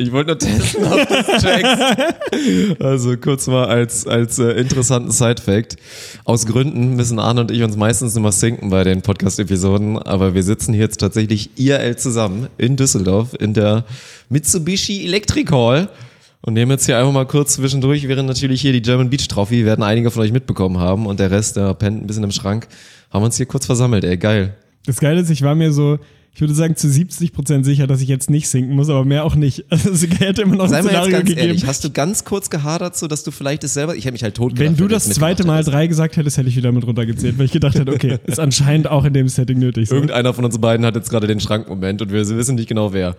Ich wollte nur testen, ob du es checkst. Also kurz mal als, als äh, interessanten Side-Fact. Aus Gründen müssen Arne und ich uns meistens immer sinken bei den Podcast-Episoden, aber wir sitzen hier jetzt tatsächlich IRL zusammen in Düsseldorf in der Mitsubishi Electric Hall und nehmen jetzt hier einfach mal kurz zwischendurch, während natürlich hier die German Beach Trophy, werden einige von euch mitbekommen haben und der Rest, der pennt ein bisschen im Schrank, haben uns hier kurz versammelt, ey, geil. Das Geile ist, ich war mir so, ich würde sagen, zu 70 Prozent sicher, dass ich jetzt nicht sinken muss, aber mehr auch nicht. Also es hätte immer noch Sei ein mal jetzt Szenario ganz gegeben. ehrlich, hast du ganz kurz gehadert, so dass du vielleicht es selber, ich hätte mich halt tot Wenn du das zweite Mal drei gesagt hättest, hätte ich wieder mit runtergezählt, weil ich gedacht hätte, okay, ist anscheinend auch in dem Setting nötig. So. Irgendeiner von uns beiden hat jetzt gerade den Schrankmoment und wir wissen nicht genau wer.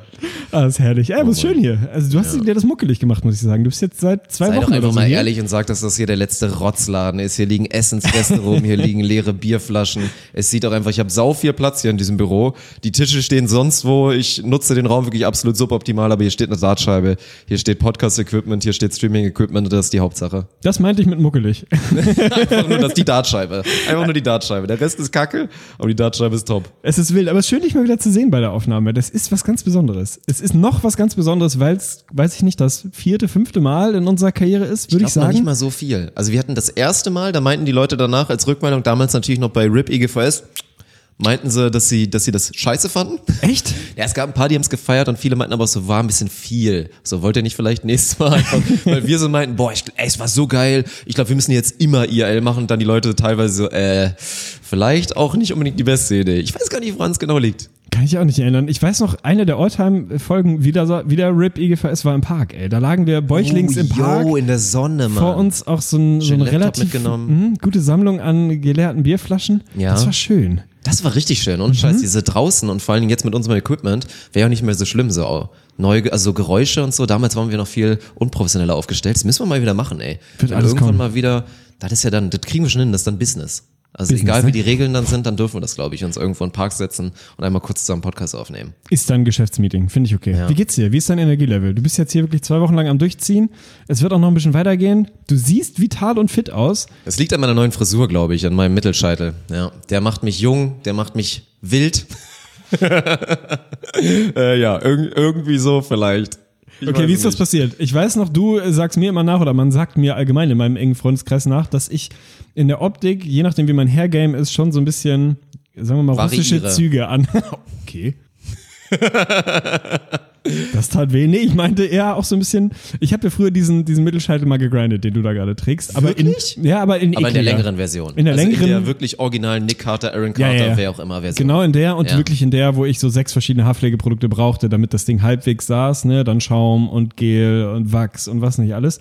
Ah, ist herrlich. Ey, aber ist schön hier. Also du hast dir das muckelig gemacht, muss ich sagen. Du bist jetzt seit zwei Sei Wochen doch einfach so mal hier. ehrlich und sag, dass das hier der letzte Rotzladen ist. Hier liegen Essensreste rum, hier liegen leere Bierflaschen. Es sieht auch einfach, ich habe sau viel Platz hier in diesem Büro. Die Tische stehen sonst wo. Ich nutze den Raum wirklich absolut suboptimal, aber hier steht eine Dartscheibe, hier steht Podcast-Equipment, hier steht Streaming-Equipment und das ist die Hauptsache. Das meinte ich mit muckelig. Einfach nur das, die Dartscheibe. Einfach nur die Dartscheibe. Der Rest ist kacke, aber die Dartscheibe ist top. Es ist wild, aber es ist schön, dich mal wieder zu sehen bei der Aufnahme. Das ist was ganz Besonderes. Es ist noch was ganz Besonderes, weil es, weiß ich nicht, das vierte, fünfte Mal in unserer Karriere ist, würde ich, noch sagen. nicht mal so viel. Also wir hatten das erste Mal, da meinten die Leute danach als Rückmeldung, damals natürlich noch bei RIP EGVS, meinten sie, dass sie, dass sie das scheiße fanden. Echt? Ja, es gab ein paar, die haben es gefeiert und viele meinten aber, so war ein bisschen viel. So, wollt ihr nicht vielleicht nächstes Mal einfach, weil wir so meinten, boah, ich, ey, es war so geil. Ich glaube, wir müssen jetzt immer IRL machen und dann die Leute teilweise so, äh, vielleicht auch nicht unbedingt die beste Idee. Ich weiß gar nicht, woran es genau liegt. Kann ich auch nicht erinnern. Ich weiß noch, eine der Alltime-Folgen wieder, wieder RIP IGVS war im Park, ey. Da lagen wir bäuchlings im Park. Oh, in der Sonne, Mann. vor uns auch so ein, so ein relativ mitgenommen. mh, gute Sammlung an geleerten Bierflaschen. Ja. Das war schön. Das war richtig schön, ohne Mhm. Scheiß. Diese draußen und vor allen Dingen jetzt mit unserem Equipment wäre auch nicht mehr so schlimm, so neu, also so Geräusche und so. Damals waren wir noch viel unprofessioneller aufgestellt. Das müssen wir mal wieder machen, ey. Wird alles irgendwann kommen. mal wieder, das ist ja dann, das kriegen wir schon hin, das ist dann Business. Also Business, egal ne? wie die Regeln dann sind, dann dürfen wir das, glaube ich, uns irgendwo in den Park setzen und einmal kurz zusammen Podcast aufnehmen. Ist dann ein Geschäftsmeeting, finde ich okay. Ja. Wie geht's dir? Wie ist dein Energielevel? Du bist jetzt hier wirklich zwei Wochen lang am Durchziehen. Es wird auch noch ein bisschen weitergehen. Du siehst vital und fit aus. Das liegt an meiner neuen Frisur, glaube ich, an meinem Mittelscheitel. Ja, der macht mich jung, der macht mich wild. äh, ja, irg irgendwie so vielleicht. Ich Okay, wie ist das nicht. passiert? Ich weiß noch, du äh, sagst mir immer nach oder man sagt mir allgemein in meinem engen Freundeskreis nach, dass ich in der Optik, je nachdem wie mein Hairgame ist, schon so ein bisschen, sagen wir mal, russische Variiere. Züge an. okay. Das tat weh. Nee, ich meinte eher auch so ein bisschen. Ich habe ja früher diesen, diesen Mittelscheitel mal gegrindet, den du da gerade trägst. Aber Wirklich? In, ja, aber in Aber in der längeren Version. In der also längeren- In der wirklich originalen Nick Carter, Aaron Carter, ja, ja. wer auch immer Version. Genau in der und Ja. wirklich in der, wo ich so sechs verschiedene Haarpflegeprodukte brauchte, damit das Ding halbwegs saß, ne? Dann Schaum und Gel und Wachs und was nicht alles.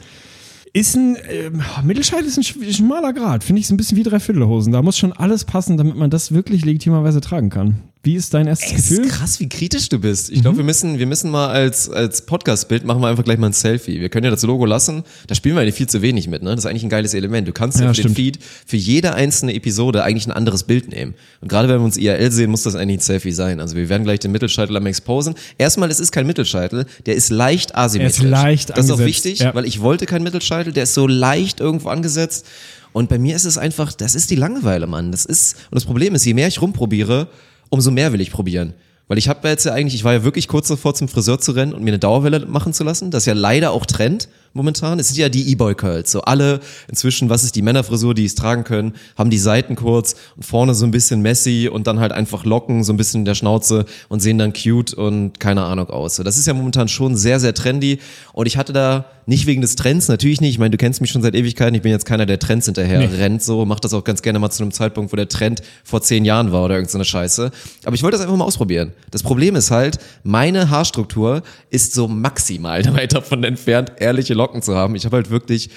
Ist ein ähm, Mittelscheitel ist ein sch- schmaler Grad, finde ich so ein bisschen wie Dreiviertelhosen. Da muss schon alles passen, damit man das wirklich legitimerweise tragen kann. Wie ist dein erstes Ey, Gefühl? ist krass, wie kritisch du bist. Ich Mhm. glaube, wir müssen, wir müssen mal als, als Podcast-Bild machen wir einfach gleich mal ein Selfie. Wir können ja das Logo lassen. Da spielen wir eigentlich viel zu wenig mit, ne? Das ist eigentlich ein geiles Element. Du kannst ja, Ja, für den. Feed für jede einzelne Episode eigentlich ein anderes Bild nehmen. Und gerade wenn wir uns IRL sehen, muss das eigentlich ein Selfie sein. Also wir werden gleich den Mittelscheitel am exposen. Erstmal, es ist kein Mittelscheitel, der ist leicht asymmetrisch. leicht Das ist auch angesetzt, wichtig, ja. weil ich wollte keinen Mittelscheitel, der ist so leicht irgendwo angesetzt. Und bei mir ist es einfach, das ist die Langeweile, Mann. Das ist, und das Problem ist, je mehr ich rumprobiere, umso mehr will ich probieren. Weil ich habe jetzt ja eigentlich, ich war ja wirklich kurz davor zum Friseur zu rennen und mir eine Dauerwelle machen zu lassen. Das ist ja leider auch Trend momentan. Es sind ja die E-Boy-Curls. So alle inzwischen, was ist die Männerfrisur, die es tragen können, haben die Seiten kurz und vorne so ein bisschen messy und dann halt einfach Locken, so ein bisschen in der Schnauze und sehen dann cute und keine Ahnung aus. So, das ist ja momentan schon sehr, sehr trendy. Und ich hatte da nicht wegen des Trends, natürlich nicht. Ich meine, du kennst mich schon seit Ewigkeiten. Ich bin jetzt keiner, der Trends hinterher rennt. So, macht das auch ganz gerne mal zu einem Zeitpunkt, wo der Trend vor zehn Jahren war oder irgendeine Scheiße. Aber ich wollte das einfach mal ausprobieren. Das Problem ist halt, meine Haarstruktur ist so maximal weit davon entfernt, ehrliche Locken zu haben. Ich habe halt wirklich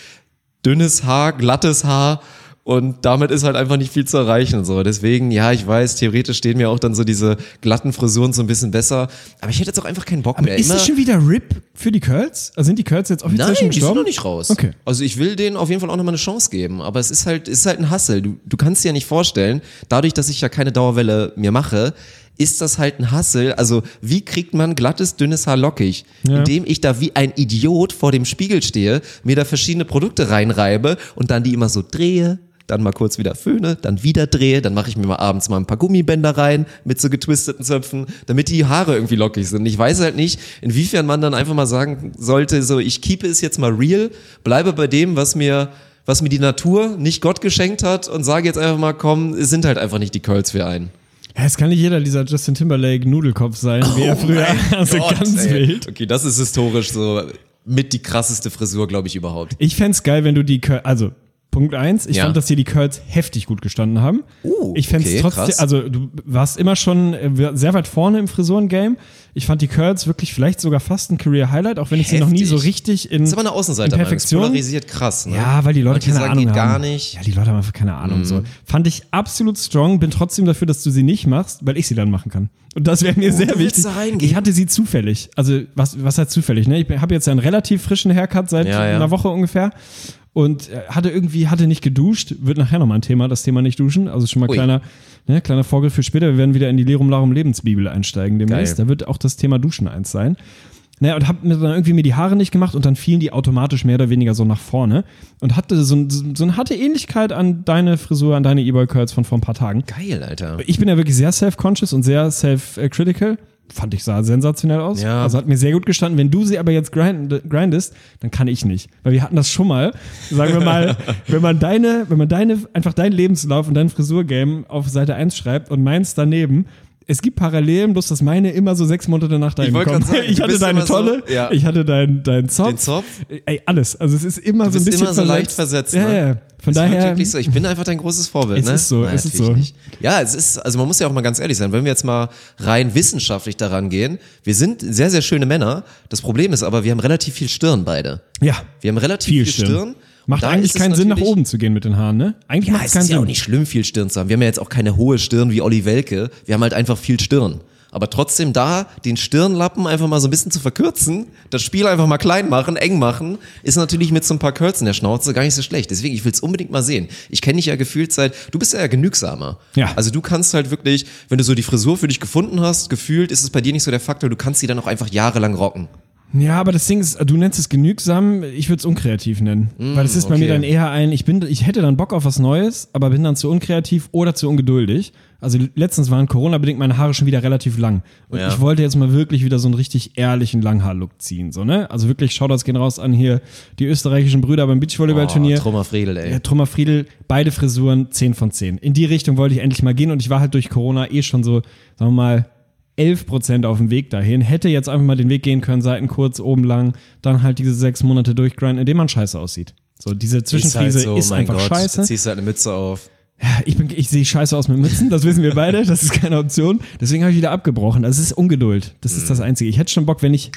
dünnes Haar, glattes Haar Und damit ist halt einfach nicht viel zu erreichen. So. Deswegen, ja, ich weiß, theoretisch stehen mir auch dann so diese glatten Frisuren so ein bisschen besser. Aber ich hätte jetzt auch einfach keinen Bock Aber mehr. ist Immer- das schon wieder RIP für die Curls? Also sind die Curls jetzt offiziell Nein, schon die sind gestorben? noch nicht raus. Okay. Also ich will denen auf jeden Fall auch nochmal eine Chance geben. Aber es ist halt, ist halt ein Hassel. Du, du kannst dir ja nicht vorstellen, dadurch, dass ich ja keine Dauerwelle mir mache, ist das halt ein Hassel. Also wie kriegt man glattes, dünnes Haar lockig? Ja. Indem ich da wie ein Idiot vor dem Spiegel stehe, mir da verschiedene Produkte reinreibe und dann die immer so drehe. Dann mal kurz wieder föhne, dann wieder drehe, dann mache ich mir mal abends mal ein paar Gummibänder rein mit so getwisteten Zöpfen, damit die Haare irgendwie lockig sind. Ich weiß halt nicht, inwiefern man dann einfach mal sagen sollte, so ich keep es jetzt mal real, bleibe bei dem, was mir was mir die Natur, nicht Gott geschenkt hat und sage jetzt einfach mal, komm, es sind halt einfach nicht die Curls für einen. Ja, es kann nicht jeder dieser Justin Timberlake Nudelkopf sein, wie er früher. Also Oh Gott, ganz ey. wild. Okay, das ist historisch so mit die krasseste Frisur, glaube ich, überhaupt. Ich fänd's geil, wenn du die also Punkt eins, ich Ja. fand, dass dir die Curls heftig gut gestanden haben. Oh, ich fänd's okay, trotzdem, krass. also du warst immer schon äh, sehr weit vorne im Frisuren-Game. Ich fand die Curls wirklich vielleicht sogar fast ein Career-Highlight, auch wenn ich sie noch nie Heftig. so richtig in, Das ist aber eine Außenseiter, in Mann. Das Perfektion. polarisiert krass. Ne? Ja, weil die Leute Manche keine sagen, Ahnung geht haben. gar nicht. Mhm. Ja, die Leute haben einfach keine Ahnung. So. Fand ich absolut strong, bin trotzdem dafür, dass du sie nicht machst, weil ich sie dann machen kann. Und das wäre mir sehr Oh, willst wichtig. reingehen? Ich hatte sie zufällig. Also, was, was heißt zufällig? Ne? Ich habe jetzt ja einen relativ frischen Haircut seit Ja, ja. einer Woche ungefähr. Und äh, hatte irgendwie, hatte nicht geduscht. Wird nachher nochmal ein Thema, das Thema nicht duschen. Also schon mal Ui. kleiner, ne, kleiner Vorgriff für später. Wir werden wieder in die Lerum Larum Lebensbibel einsteigen demnächst. Geil. Da wird auch das Thema Duschen eins sein. Naja, und hab mir dann irgendwie mir die Haare nicht gemacht und dann fielen die automatisch mehr oder weniger so nach vorne und hatte so, so eine harte Ähnlichkeit an deine Frisur, an deine E-Boy Curls von vor ein paar Tagen. Geil, Alter. Ich bin ja wirklich sehr self-conscious und sehr self-critical. Fand ich sah sensationell aus. Ja. Also hat mir sehr gut gestanden. Wenn du sie aber jetzt grind, grindest, dann kann ich nicht. Weil wir hatten das schon mal. Sagen wir mal, wenn man deine, wenn man deine, einfach deinen Lebenslauf und dein Frisurgame auf Seite 1 schreibt und meins daneben, es gibt Parallelen, bloß dass meine immer so sechs Monate nach deinem wollte kommen. sagen, ich hatte deine immer so- tolle, ja. ich hatte deinen dein Zopf. Den Zopf? Ey, alles. Also es ist immer so ein bisschen immer so leicht versetzt, Ja, ne? ja. Von wird daher. wirklich so, ich bin einfach dein großes Vorbild. Es ne? ist so, Nein, es ist so. Nicht. Ja, es ist, also man muss ja auch mal ganz ehrlich sein, wenn wir jetzt mal rein wissenschaftlich daran gehen, wir sind sehr, sehr schöne Männer. Das Problem ist aber, wir haben relativ viel Stirn beide. Ja. Wir haben relativ Viel viel, Stirn. Stirn. Macht eigentlich keinen Sinn, nach oben zu gehen mit den Haaren, ne? Eigentlich Ja, macht es keinen ist ja auch nicht schlimm, viel Stirn zu haben. Wir haben ja jetzt auch keine hohe Stirn wie Olli Welke. Wir haben halt einfach viel Stirn. Aber trotzdem da den Stirnlappen einfach mal so ein bisschen zu verkürzen, das Spiel einfach mal klein machen, eng machen, ist natürlich mit so ein paar Curls in der Schnauze gar nicht so schlecht. Deswegen, ich will es unbedingt mal sehen. Ich kenne dich ja gefühlt seit, du bist ja, ja genügsamer. Ja. Also du kannst halt wirklich, wenn du so die Frisur für dich gefunden hast, gefühlt ist es bei dir nicht so der Faktor, du kannst sie dann auch einfach jahrelang rocken. Ja, aber das Ding ist, du nennst es genügsam, ich würde es unkreativ nennen. Weil es ist bei okay. mir dann eher ein, ich bin, ich hätte dann Bock auf was Neues, aber bin dann zu unkreativ oder zu ungeduldig. Also letztens waren Corona-bedingt meine Haare schon wieder relativ lang. Und Ja. ich wollte jetzt mal wirklich wieder so einen richtig ehrlichen Langhaar-Look ziehen, so, ne? Also wirklich, Shoutouts gehen raus an hier die österreichischen Brüder beim Beachvolleyball-Turnier. Oh, Trummer Friedel, ey. Ja, Trummer Friedel, beide Frisuren 10 von 10. In die Richtung wollte ich endlich mal gehen und ich war halt durch Corona eh schon so, sagen wir mal, 11 Prozent auf dem Weg dahin. Hätte jetzt einfach mal den Weg gehen können, Seiten kurz, oben lang, dann halt diese sechs Monate durchgrinden, indem man scheiße aussieht. So, diese Zwischenfriese ist, halt so, mein einfach Gott, scheiße. Ziehst du halt eine Mütze auf. Ich, bin, ich sehe scheiße aus mit Mützen, das wissen wir beide, das ist keine Option. Deswegen habe ich wieder abgebrochen. Das ist Ungeduld. Das ist das Mhm. Einzige. Ich hätte schon Bock, wenn ich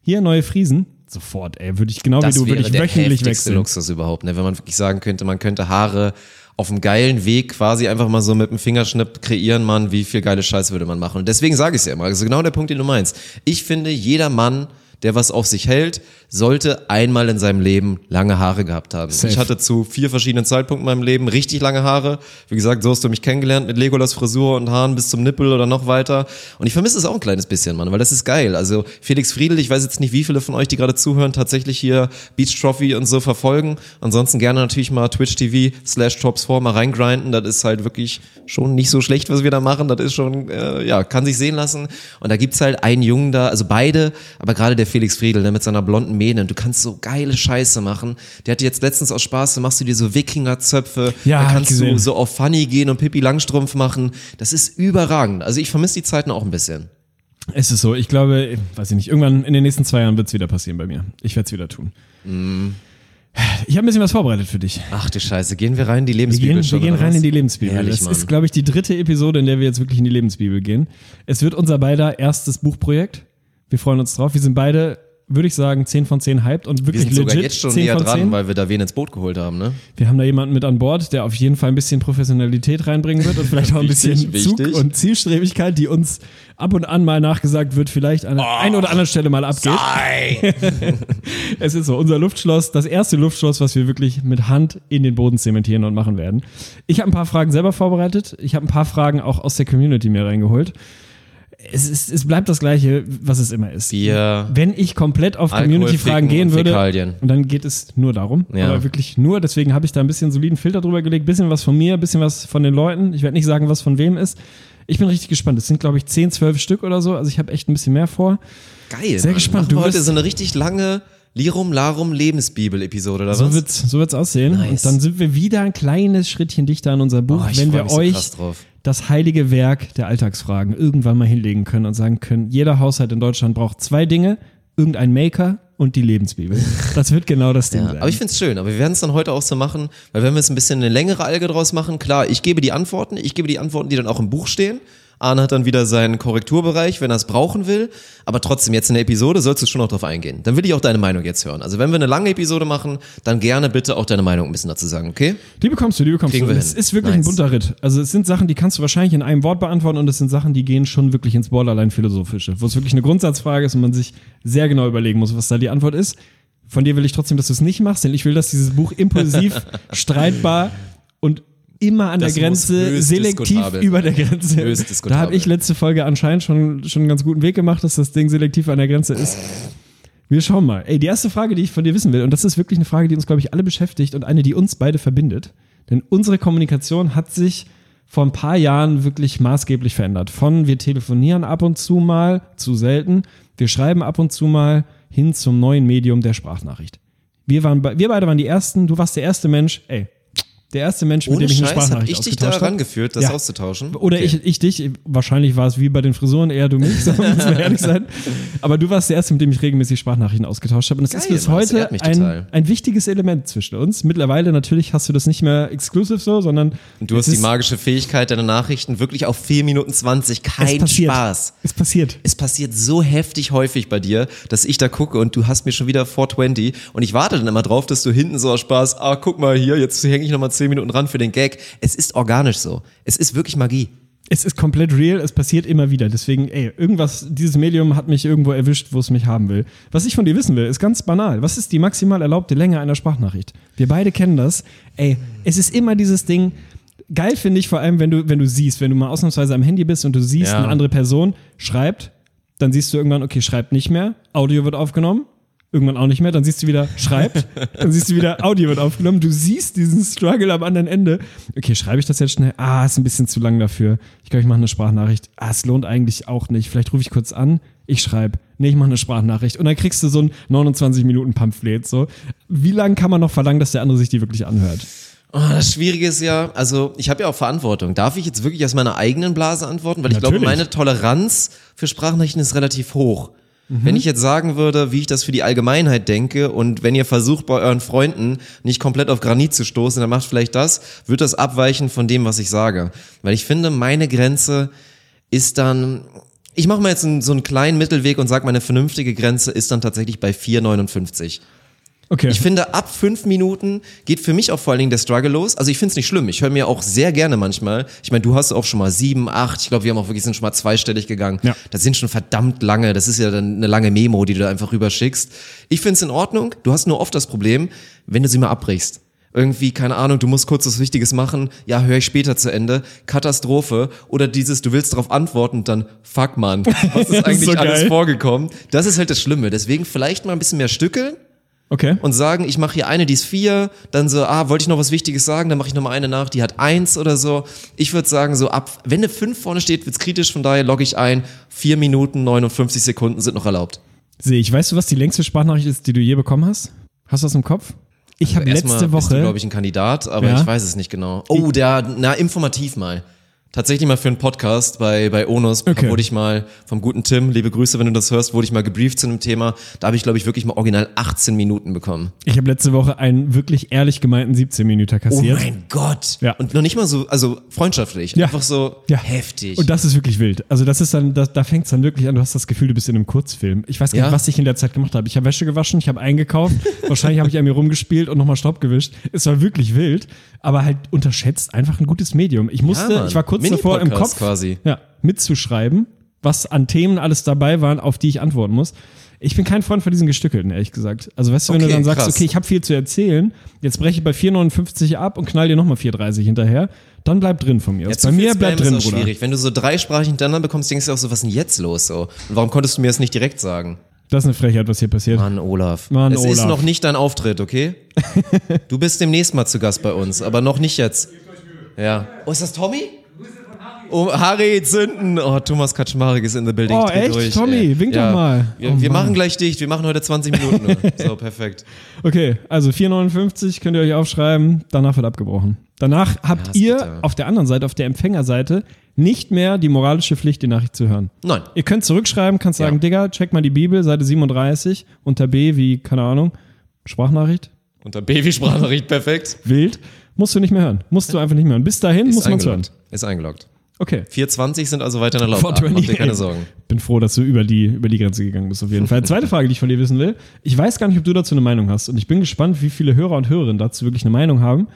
hier neue Friesen, sofort, ey, würde ich genau Das wie du, würde ich der wöchentlich wechseln. Luxus überhaupt, ne? wenn man wirklich sagen könnte, man könnte Haare auf einem geilen Weg quasi einfach mal so mit dem Fingerschnipp kreieren, man, wie viel geile Scheiße würde man machen. Und deswegen sage ich es ja immer, das ist genau der Punkt, den du meinst. Ich finde, jeder Mann, der was auf sich hält, sollte einmal in seinem Leben lange Haare gehabt haben. Safe. Ich hatte zu vier verschiedenen Zeitpunkten in meinem Leben richtig lange Haare. Wie gesagt, so hast du mich kennengelernt mit Legolas Frisur und Haaren bis zum Nippel oder noch weiter. Und ich vermisse es auch ein kleines bisschen, Mann, weil das ist geil. Also Felix Friedel, ich weiß jetzt nicht, wie viele von euch, die gerade zuhören, tatsächlich hier Beach Trophy und so verfolgen. Ansonsten gerne natürlich mal Twitch TV slash Tops4 mal reingrinden. Das ist halt wirklich schon nicht so schlecht, was wir da machen. Das ist schon, äh, ja, kann sich sehen lassen. Und da gibt's halt einen Jungen da, also beide, aber gerade der Felix Friedel, ne, mit seiner blonden Mähne. Du kannst so geile Scheiße machen. Der hatte jetzt letztens aus Spaß, da machst du dir so Wikinger-Zöpfe. Ja, da kannst du so auf Funny gehen und Pippi Langstrumpf machen. Das ist überragend. Also ich vermisse die Zeiten auch ein bisschen. Es ist so, ich glaube, weiß ich nicht, irgendwann in den nächsten zwei Jahren wird es wieder passieren bei mir. Ich werde es wieder tun. Ich habe ein bisschen was vorbereitet für dich. Ach du Scheiße, gehen wir rein in die Wir Lebensbibel gehen, wir schon, gehen oder rein was? in die Lebensbibel. Herrlich, das Mann. ist, glaube ich, die dritte Episode, in der wir jetzt wirklich in die Lebensbibel gehen. Es wird unser beider erstes Buchprojekt. Wir freuen uns drauf. Wir sind beide würde ich sagen, 10 von 10 hyped und Wir wirklich sind sogar legit jetzt schon 10 näher von dran, 10. weil wir da wen ins Boot geholt haben, ne? Wir haben da jemanden mit an Bord, der auf jeden Fall ein bisschen Professionalität reinbringen wird und vielleicht auch ein Wichtig, bisschen Zug wichtig. und Zielstrebigkeit, die uns ab und an mal nachgesagt wird, vielleicht an der Oh. einen oder anderen Stelle mal abgeht. Es ist so, unser Luftschloss, das erste Luftschloss, was wir wirklich mit Hand in den Boden zementieren und machen werden. Ich habe ein paar Fragen selber vorbereitet. Ich habe ein paar Fragen auch aus der Community mir reingeholt. Es, ist, es bleibt das Gleiche, was es immer ist. Bier. Wenn ich komplett auf Community-Fragen gehen würde, und dann geht es nur darum, Ja. aber wirklich nur, deswegen habe ich da ein bisschen soliden Filter drüber gelegt, bisschen was von mir, bisschen was von den Leuten. Ich werde nicht sagen, was von wem ist. Ich bin richtig gespannt. Es sind, glaube ich, 10, 12 Stück oder so. Also ich habe echt ein bisschen mehr vor. Geil. Sehr Mann. gespannt. Machen Du heute so eine richtig lange Lirum Larum Lebensbibel-Episode, oder So was? wird's, so wird's aussehen. Nice. Und dann sind wir wieder ein kleines Schrittchen dichter an unser Buch, Oh, wenn wir so euch drauf. das heilige Werk der Alltagsfragen irgendwann mal hinlegen können und sagen können, jeder Haushalt in Deutschland braucht zwei Dinge, irgendein Maker und die Lebensbibel. Das wird genau das Ding Ja, sein. aber ich find's schön, aber wir werden es dann heute auch so machen, weil wenn wir jetzt ein bisschen eine längere Alge draus machen, klar, ich gebe die Antworten, ich gebe die Antworten, die dann auch im Buch stehen. Arne hat dann wieder seinen Korrekturbereich, wenn er es brauchen will. Aber trotzdem, jetzt in der Episode sollst du schon noch drauf eingehen. Dann will ich auch deine Meinung jetzt hören. Also wenn wir eine lange Episode machen, dann gerne bitte auch deine Meinung ein bisschen dazu sagen, okay? Die bekommst du, die bekommst Kriegen du. Es ist wirklich ein Nice. bunter Ritt. Also es sind Sachen, die kannst du wahrscheinlich in einem Wort beantworten und es sind Sachen, die gehen schon wirklich ins Borderline philosophische, wo es wirklich eine Grundsatzfrage ist und man sich sehr genau überlegen muss, was da die Antwort ist. Von dir will ich trotzdem, dass du es nicht machst, denn ich will, dass dieses Buch impulsiv, streitbar und immer an Das der Grenze, selektiv über der. Grenze. Da habe ich letzte Folge anscheinend schon, schon einen ganz guten Weg gemacht, dass das Ding selektiv an der Grenze ist. Wir schauen mal. Ey, die erste Frage, die ich von dir wissen will, und das ist wirklich eine Frage, die uns, glaube ich, alle beschäftigt und eine, die uns beide verbindet. Denn unsere Kommunikation hat sich vor ein paar Jahren wirklich maßgeblich verändert. Von wir telefonieren ab und zu mal, zu selten, wir schreiben ab und zu mal hin zum neuen Medium der Sprachnachricht. Wir, waren, wir beide waren die Ersten, du warst der erste Mensch, ey, der erste Mensch, mit Ohne dem ich eine Scheiß, hab Sprachnachricht ich dich da ausgetauscht hab. rangeführt, das Ja. auszutauschen? Oder Okay. ich, ich dich, wahrscheinlich war es wie bei den Frisuren eher du mich, so muss man ehrlich sein. Aber du warst der Erste, mit dem ich regelmäßig Sprachnachrichten ausgetauscht habe. Und es ist Geil, bis Mann, das heute ein, ein wichtiges Element zwischen uns. Mittlerweile natürlich hast du das nicht mehr exclusive so, sondern Und du hast es die ist- magische Fähigkeit, deine Nachrichten wirklich auf 4 Minuten 20, es kein passiert. Spaß. Es passiert. Es passiert so heftig häufig bei dir, dass ich da gucke und du hast mir schon wieder 420 und ich warte dann immer drauf, dass du hinten so aus Spaß, ah, guck mal hier, jetzt hänge ich nochmal 10 Minuten ran für den Gag. Es ist organisch so. Es ist wirklich Magie. Es ist komplett real, es passiert immer wieder. Deswegen, ey, irgendwas, dieses Medium hat mich irgendwo erwischt, wo es mich haben will. Was ich von dir wissen will, ist ganz banal. Was ist die maximal erlaubte Länge einer Sprachnachricht? Wir beide kennen das. Ey, es ist immer dieses Ding. Geil finde ich vor allem, wenn du, wenn du siehst, wenn du mal ausnahmsweise am Handy bist und du siehst, Ja. eine andere Person schreibt, dann siehst du irgendwann, okay, schreibt nicht mehr, Audio wird aufgenommen, irgendwann auch nicht mehr, dann siehst du wieder, schreibt, dann siehst du wieder, Audio wird aufgenommen, du siehst diesen Struggle am anderen Ende. Okay, schreibe ich das jetzt schnell? Ah, ist ein bisschen zu lang dafür. Ich glaube, ich mache eine Sprachnachricht. Ah, es lohnt eigentlich auch nicht. Vielleicht rufe ich kurz an, ich schreibe. Nee, ich mache eine Sprachnachricht. Und dann kriegst du so ein 29-Minuten-Pamphlet. So. Wie lange kann man noch verlangen, dass der andere sich die wirklich anhört? Oh, das Schwierige ist ja, also ich habe ja auch Verantwortung. Darf ich jetzt wirklich aus meiner eigenen Blase antworten? Weil ich glaube, meine Toleranz für Sprachnachrichten ist relativ hoch. Wenn ich jetzt sagen würde, wie ich das für die Allgemeinheit denke und wenn ihr versucht bei euren Freunden nicht komplett auf Granit zu stoßen, dann macht vielleicht das, wird das abweichen von dem, was ich sage. Weil ich finde, meine Grenze ist dann, ich mache mal jetzt so einen kleinen Mittelweg und sage, meine vernünftige Grenze ist dann tatsächlich bei 4,59. Okay. Ich finde, ab fünf Minuten geht für mich auch vor allen Dingen der Struggle los. Also ich finde es nicht schlimm. Ich höre mir auch sehr gerne manchmal. Ich meine, du hast auch schon mal sieben, acht. Ich glaube, wir haben auch wirklich sind schon mal zweistellig gegangen. Ja. Das sind schon verdammt lange. Das ist ja dann eine lange Memo, die du da einfach rüberschickst. Ich finde es in Ordnung. Du hast nur oft das Problem, wenn du sie mal abbrichst. Irgendwie, keine Ahnung, du musst kurz was Wichtiges machen, ja, höre ich später zu Ende, Katastrophe, oder dieses, du willst darauf antworten und dann, fuck man, was ist eigentlich so alles vorgekommen? Das ist halt das Schlimme. Deswegen vielleicht mal ein bisschen mehr stückeln, okay. und sagen, ich mache hier eine, die ist vier, dann so, ah, wollte ich noch was Wichtiges sagen, dann mache ich noch mal eine nach, die hat eins oder so. Ich würde sagen, so ab, wenn eine fünf vorne steht, wird's kritisch, von daher logge ich ein, vier Minuten 59 Sekunden sind noch erlaubt. Sehe ich. Weißt du, was die längste Sprachnachricht ist, die du je bekommen hast? Hast du das im Kopf? Ich habe Also Erstmal letzte Woche. glaube ich, ein Kandidat, aber Ja. ich weiß es nicht genau. Oh, der, na, informativ mal. Tatsächlich mal für einen Podcast bei, bei Onus, Okay. wurde ich mal vom guten Tim, liebe Grüße, wenn du das hörst, wurde ich mal gebrieft zu einem Thema. Da habe ich, glaube ich, wirklich mal original 18 Minuten bekommen. Ich habe letzte Woche einen wirklich ehrlich gemeinten 17 Minuten kassiert. Oh mein Gott. Ja. Und noch nicht mal so, also freundschaftlich. Ja. Einfach so Ja. heftig. Und das ist wirklich wild. Also das ist dann, da, da fängt es dann wirklich an, du hast das Gefühl, du bist in einem Kurzfilm. Ich weiß gar nicht, was ich in der Zeit gemacht habe. Ich habe Wäsche gewaschen, ich habe eingekauft, wahrscheinlich habe ich an mir rumgespielt und nochmal Staub gewischt. Es war wirklich wild, aber halt unterschätzt einfach ein gutes Medium. Ich musste, ich war kurz davor im Kopf quasi. Ja, mitzuschreiben, was an Themen alles dabei waren, auf die ich antworten muss. Ich bin kein Freund von diesen Gestückelten, ehrlich gesagt. Also weißt du, wenn du Okay, dann sagst, krass. okay, ich habe viel zu erzählen, jetzt breche ich bei 4,59 ab und knall dir nochmal 4,30 hinterher, dann bleib drin von mir. aus. zu bei mir bleibt ist drin, auch Bruder. schwierig. Wenn du so drei Sprachen hintereinander bekommst, denkst du auch so, was ist denn jetzt los so? Und warum konntest du mir das nicht direkt sagen? Das ist eine Frechheit, was hier passiert. Mann, Olaf. Mann, es ist Olaf. noch nicht dein Auftritt, okay? Du bist demnächst mal zu Gast bei uns, aber noch nicht jetzt. Ja. Oh, ist das Tommy? Oh, Harry zünden. Oh, Thomas Kaczmarek ist in the building. Oh, echt? Durch, Tommy, ey. wink doch mal. Wir, Oh, wir machen gleich dicht. Wir machen heute 20 Minuten nur. So, perfekt. Okay, also 4,59 könnt ihr euch aufschreiben, danach wird abgebrochen. Danach habt ist ihr bitter. auf der anderen Seite, auf der Empfängerseite, nicht mehr die moralische Pflicht, die Nachricht zu hören. Nein. Ihr könnt zurückschreiben, kannst sagen, Ja. Digga, check mal die Bibel, Seite 37, unter B wie, keine Ahnung, Sprachnachricht, Unter Babysprachnachricht perfekt. wild, musst du nicht mehr hören. Musst du einfach nicht mehr hören. Bis dahin muss man es hören. Ist eingeloggt. Okay. 420 sind also weiter in der Laufbahn. Mach 420. dir keine Sorgen. Bin froh, dass du über die, über die Grenze gegangen bist, auf jeden Fall. Zweite Frage, die ich von dir wissen will. Ich weiß gar nicht, ob du dazu eine Meinung hast. Und ich bin gespannt, wie viele Hörer und Hörerinnen dazu wirklich eine Meinung haben.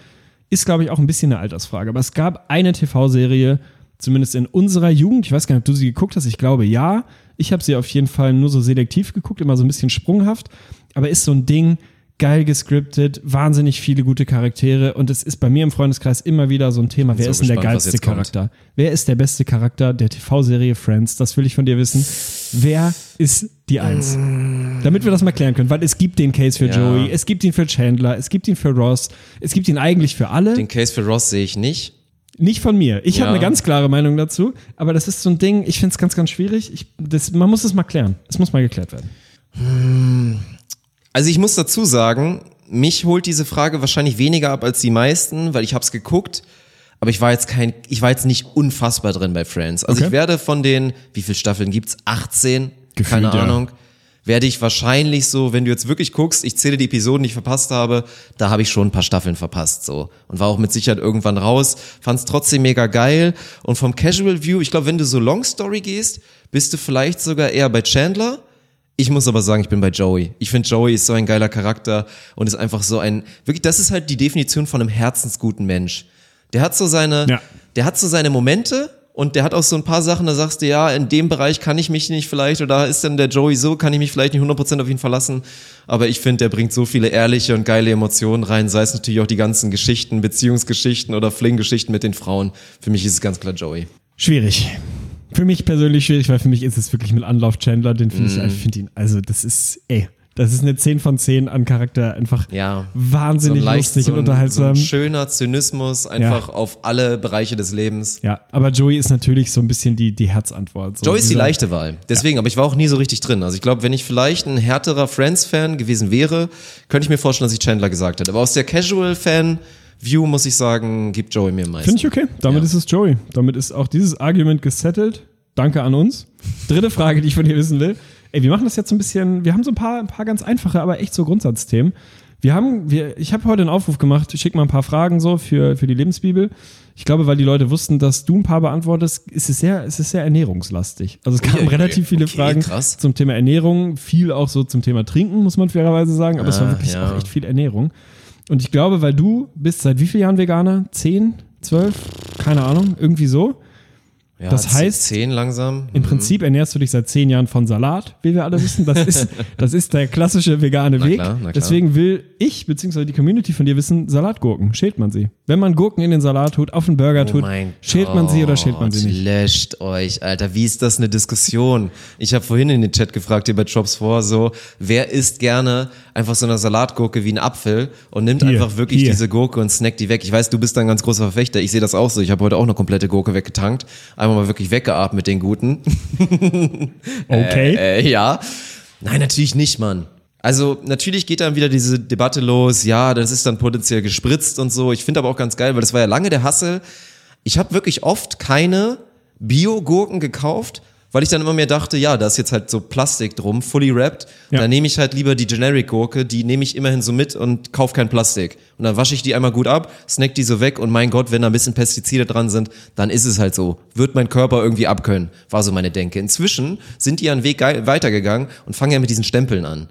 Ist, glaube ich, auch ein bisschen eine Altersfrage. Aber es gab eine TV-Serie, zumindest in unserer Jugend. Ich weiß gar nicht, ob du sie geguckt hast. Ich glaube, ja. Ich habe sie auf jeden Fall nur so selektiv geguckt, immer so ein bisschen sprunghaft. Aber ist so ein Ding, geil gescriptet, wahnsinnig viele gute Charaktere. Und es ist bei mir im Freundeskreis immer wieder so ein Thema. Wer so ist denn der geilste jetzt kommt. Charakter? Wer ist der beste Charakter der TV-Serie Friends? Das will ich von dir wissen. Wer ist die Eins? Damit wir das mal klären können, weil es gibt den Case für Ja. Joey, es gibt ihn für Chandler, es gibt ihn für Ross, es gibt ihn eigentlich für alle. Den Case für Ross sehe ich nicht. Nicht von mir. Ich habe Ja. eine ganz klare Meinung dazu, aber das ist so ein Ding, ich finde es ganz, ganz schwierig. Ich, das, man muss es mal klären. Es muss mal geklärt werden. Also ich muss dazu sagen, mich holt diese Frage wahrscheinlich weniger ab als die meisten, weil ich habe es geguckt, aber ich war jetzt kein, ich war jetzt nicht unfassbar drin bei Friends. Also Okay. ich werde von den, wie viele Staffeln gibt's? 18? Gefühlt, Keine ja. Ahnung. Werde ich wahrscheinlich so, wenn du jetzt wirklich guckst, ich zähle die Episoden, die ich verpasst habe, da habe ich schon ein paar Staffeln verpasst so und war auch mit Sicherheit irgendwann raus, fand es trotzdem mega geil und vom Casual View, ich glaube, wenn du so Long Story gehst, bist du vielleicht sogar eher bei Chandler, ich muss aber sagen, ich bin bei Joey. Ich finde, Joey ist so ein geiler Charakter und ist einfach so ein, wirklich, das ist halt die Definition von einem herzensguten Mensch. Der hat so seine, Ja. der hat so seine Momente und der hat auch so ein paar Sachen, da sagst du, ja, in dem Bereich kann ich mich nicht vielleicht, oder da ist denn der Joey so, kann ich mich vielleicht nicht 100% auf ihn verlassen. Aber ich finde, der bringt so viele ehrliche und geile Emotionen rein, sei es natürlich auch die ganzen Geschichten, Beziehungsgeschichten oder Fling-Geschichten mit den Frauen. Für mich ist es ganz klar Joey. Schwierig. Für mich persönlich schwierig, weil für mich ist es wirklich mit Anlauf Chandler, den finde Mhm. ich, ich finde ihn, also das ist, ey, das ist eine 10 von 10 an Charakter, einfach Ja. wahnsinnig lustig so und ein, so unterhaltsam. ein schöner Zynismus einfach auf alle Bereiche des Lebens. ja, aber Joey ist natürlich so ein bisschen die, die Herzantwort. So Joey ist die leichte Wahl. Deswegen, aber ich war auch nie so richtig drin. Also ich glaube, wenn ich vielleicht ein härterer Friends-Fan gewesen wäre, könnte ich mir vorstellen, dass ich Chandler gesagt hätte. Aber aus der Casual-Fan-View muss ich sagen, gibt Joey mir am meisten. Finde ich okay. Damit Ja. ist es Joey. Damit ist auch dieses Argument gesettelt. Danke an uns. Dritte Frage, die ich von dir wissen will. Ey, wir machen das jetzt so ein bisschen, wir haben so ein paar, ein paar ganz einfache, aber echt so Grundsatzthemen. Wir haben, wir, ich habe heute einen Aufruf gemacht, ich schicke mal ein paar Fragen so für, für die Lebensbibel. Ich glaube, weil die Leute wussten, dass du ein paar beantwortest, ist es sehr, es ist sehr ernährungslastig. Also es kamen Okay, relativ viele okay, Fragen krass. zum Thema Ernährung, viel auch so zum Thema Trinken, muss man fairerweise sagen, aber es war Ah, wirklich ja. auch echt viel Ernährung. Und ich glaube, weil du bist seit wie vielen Jahren Veganer? Zehn? Zwölf? Keine Ahnung, irgendwie so. Ja, das heißt, zehn langsam. Im Prinzip ernährst du dich seit zehn Jahren von Salat, wie wir alle wissen. Das ist, das ist der klassische vegane Na Weg. klar, klar. Deswegen will ich bzw. die Community von dir wissen, Salatgurken, schält man sie? Wenn man Gurken in den Salat tut, auf den Burger Oh tut, schält man sie oder schält man sie nicht? Löscht euch, Alter. Wie ist das eine Diskussion? Ich habe vorhin in den Chat gefragt, hier bei Jobs vor, so, wer isst gerne einfach so eine Salatgurke wie ein Apfel und nimmt Hier, einfach wirklich hier. diese Gurke und snackt die weg. Ich weiß, du bist da ein ganz großer Verfechter. Ich sehe das auch so. Ich habe heute auch eine komplette Gurke weggetankt. Einmal mal wirklich weggeatmet mit den guten. Okay. Äh, ja. Nein, natürlich nicht, Mann. Also natürlich geht dann wieder diese Debatte los, ja, das ist dann potenziell gespritzt und so. Ich finde aber auch ganz geil, weil das war ja lange der Hassel. Ich habe wirklich oft keine Bio-Gurken gekauft, weil ich dann immer mehr dachte, ja, da ist jetzt halt so Plastik drum, fully wrapped. Ja. Dann nehme ich halt lieber die Generic-Gurke, die nehme ich immerhin so mit und kauf kein Plastik. Und dann wasche ich die einmal gut ab, snack die so weg und mein Gott, wenn da ein bisschen Pestizide dran sind, dann ist es halt so. Wird mein Körper irgendwie abkönnen, war so meine Denke. Inzwischen sind die einen Weg weitergegangen und fangen ja mit diesen Stempeln an.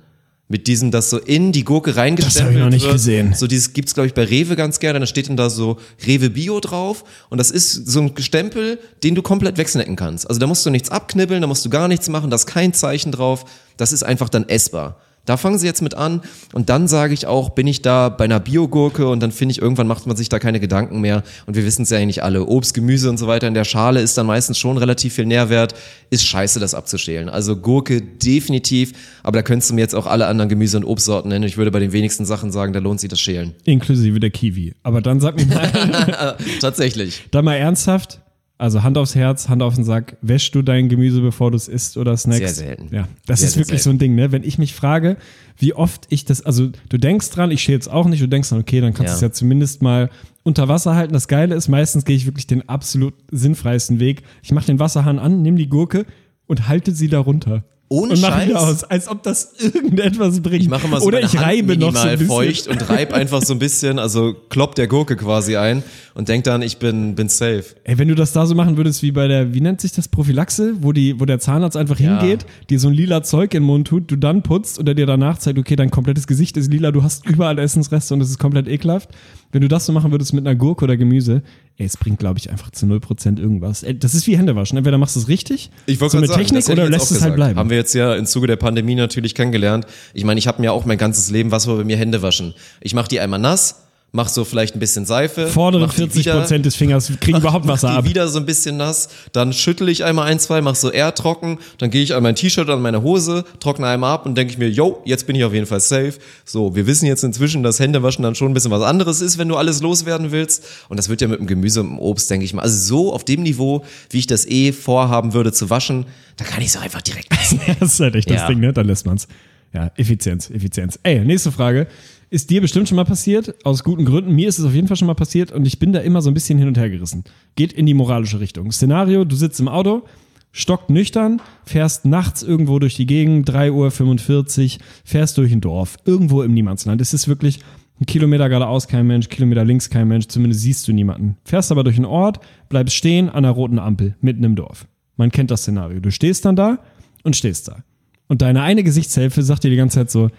Mit diesem, das so in die Gurke reingestempelt Das hab ich noch nicht wird. gesehen. So dieses gibt's glaube ich bei Rewe ganz gerne, da steht dann da so Rewe Bio drauf und das ist so ein Stempel, den du komplett wegsnacken kannst. Also da musst du nichts abknibbeln, da musst du gar nichts machen, da ist kein Zeichen drauf, das ist einfach dann essbar. Da fangen sie jetzt mit an und dann sage ich auch, bin ich da bei einer Biogurke und dann finde ich, irgendwann macht man sich da keine Gedanken mehr und wir wissen es ja eigentlich alle. Obst, Gemüse und so weiter in der Schale ist dann meistens schon relativ viel Nährwert. Ist scheiße, das abzuschälen. Also Gurke definitiv, aber da könntest du mir jetzt auch alle anderen Gemüse- und Obstsorten nennen. Ich würde bei den wenigsten Sachen sagen, da lohnt sich das Schälen. Inklusive der Kiwi. Aber dann sag mir mal, Tatsächlich. dann mal ernsthaft, also Hand aufs Herz, Hand auf den Sack, wäschst du dein Gemüse, bevor du es isst oder snackst? Sehr selten. Ja, das Sehr, ist sehr wirklich so ein Ding, ne? Wenn ich mich frage, wie oft ich das, also du denkst dran, ich schäle es auch nicht, du denkst dann, okay, dann kannst du Ja. es ja zumindest mal unter Wasser halten. Das Geile ist, meistens gehe ich wirklich den absolut sinnfreisten Weg. Ich mache den Wasserhahn an, nimm die Gurke und halte sie da runter. Ohne und mach wieder Scheiß? aus, als ob das irgendetwas bringt. Ich mache immer so Oder ich Hand reibe noch so ein bisschen. feucht und reib einfach so ein bisschen, also klopp der Gurke quasi ein und denk dann, ich bin, bin safe. Ey, wenn du das da so machen würdest wie bei der, wie nennt sich das, Prophylaxe, wo die, wo der Zahnarzt einfach Ja. hingeht, dir so ein lila Zeug in den Mund tut, du dann putzt und er dir danach zeigt, okay, dein komplettes Gesicht ist lila, du hast überall Essensreste und es ist komplett ekelhaft. Wenn du das so machen würdest mit einer Gurke oder Gemüse, ey, es bringt, glaube ich, einfach zu 0% irgendwas. Ey, das ist wie Händewaschen. Entweder machst du es richtig, so mit Technik, das hätte oder ich lässt es halt bleiben. Haben wir jetzt ja im Zuge der Pandemie natürlich kennengelernt. Ich meine, ich habe mir auch mein ganzes Leben, was war bei mir Hände waschen. Ich mache die einmal nass, mach so vielleicht ein bisschen Seife. Vordere mach die 40 wieder- Prozent des Fingers kriegen überhaupt mach Wasser die ab. wieder so ein bisschen nass, dann schüttel ich einmal ein, zwei, mach so eher trocken, dann gehe ich an mein T-Shirt, an meine Hose, trockne einmal ab und denke ich mir, yo, jetzt bin ich auf jeden Fall safe. So, wir wissen jetzt inzwischen, dass Händewaschen dann schon ein bisschen was anderes ist, wenn du alles loswerden willst. Und das wird ja mit dem Gemüse und dem Obst, denke ich mal. Also so auf dem Niveau, wie ich das eh vorhaben würde zu waschen, da kann ich es auch einfach direkt lassen. das ist halt echt das Ja. Ding, ne? Dann lässt man's. Ja, Effizienz, Effizienz. Ey, nächste Frage. Ist dir bestimmt schon mal passiert, aus guten Gründen. Mir ist es auf jeden Fall schon mal passiert und ich bin da immer so ein bisschen hin und her gerissen. Geht in die moralische Richtung. Szenario, du sitzt im Auto, stockt nüchtern, fährst nachts irgendwo durch die Gegend, 3.45 Uhr, fährst durch ein Dorf, irgendwo im Niemandsland. Es ist wirklich ein Kilometer geradeaus kein Mensch, Kilometer links kein Mensch, zumindest siehst du niemanden. Fährst aber durch einen Ort, bleibst stehen an einer roten Ampel, mitten im Dorf. Man kennt das Szenario. Du stehst dann da und stehst da. Und deine eine Gesichtshälfte sagt dir die ganze Zeit so,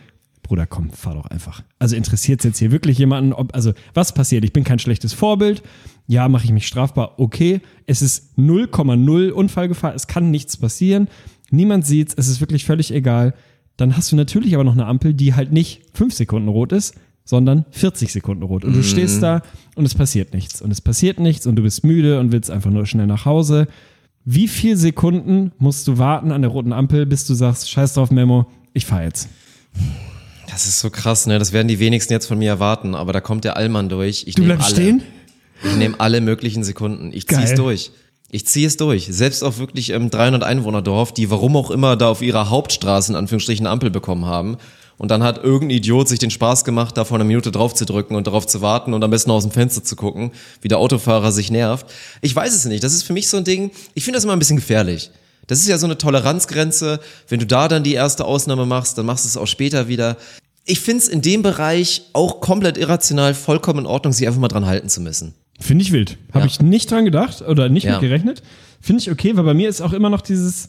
Bruder, komm, fahr doch einfach. Also interessiert jetzt hier wirklich jemanden, ob, also was passiert? Ich bin kein schlechtes Vorbild. Ja, mache ich mich strafbar? Okay. Es ist 0,0 Unfallgefahr. Es kann nichts passieren. Niemand sieht's. Es ist wirklich völlig egal. Dann hast du natürlich aber noch eine Ampel, die halt nicht fünf Sekunden rot ist, sondern 40 Sekunden rot. Und du stehst da und es passiert nichts. Und es passiert nichts und du bist müde und willst einfach nur schnell nach Hause. Wie viel Sekunden musst du warten an der roten Ampel, bis du sagst, scheiß drauf, Memo, ich fahr jetzt? Das ist so krass, ne? Das werden die wenigsten jetzt von mir erwarten, aber da kommt der Allmann durch. Ich Du bleibst alle. stehen? Ich nehme alle möglichen Sekunden. Ich Geil. zieh's durch. Ich ziehe es durch. Selbst auf wirklich ähm, 300 Einwohnerdorf, die warum auch immer da auf ihrer Hauptstraße in Anführungsstrichen eine Ampel bekommen haben. Und dann hat irgendein Idiot sich den Spaß gemacht, da vor einer Minute drauf zu drücken und darauf zu warten und am besten aus dem Fenster zu gucken, wie der Autofahrer sich nervt. Ich weiß es nicht. Das ist für mich so ein Ding, ich finde das immer ein bisschen gefährlich. Das ist ja so eine Toleranzgrenze. Wenn du da dann die erste Ausnahme machst, dann machst du es auch später wieder. Ich finde es in dem Bereich auch komplett irrational, vollkommen in Ordnung, sich einfach mal dran halten zu müssen. Finde ich wild. Habe Ja. ich nicht dran gedacht oder nicht Ja. mit gerechnet. Finde ich okay, weil bei mir ist auch immer noch dieses,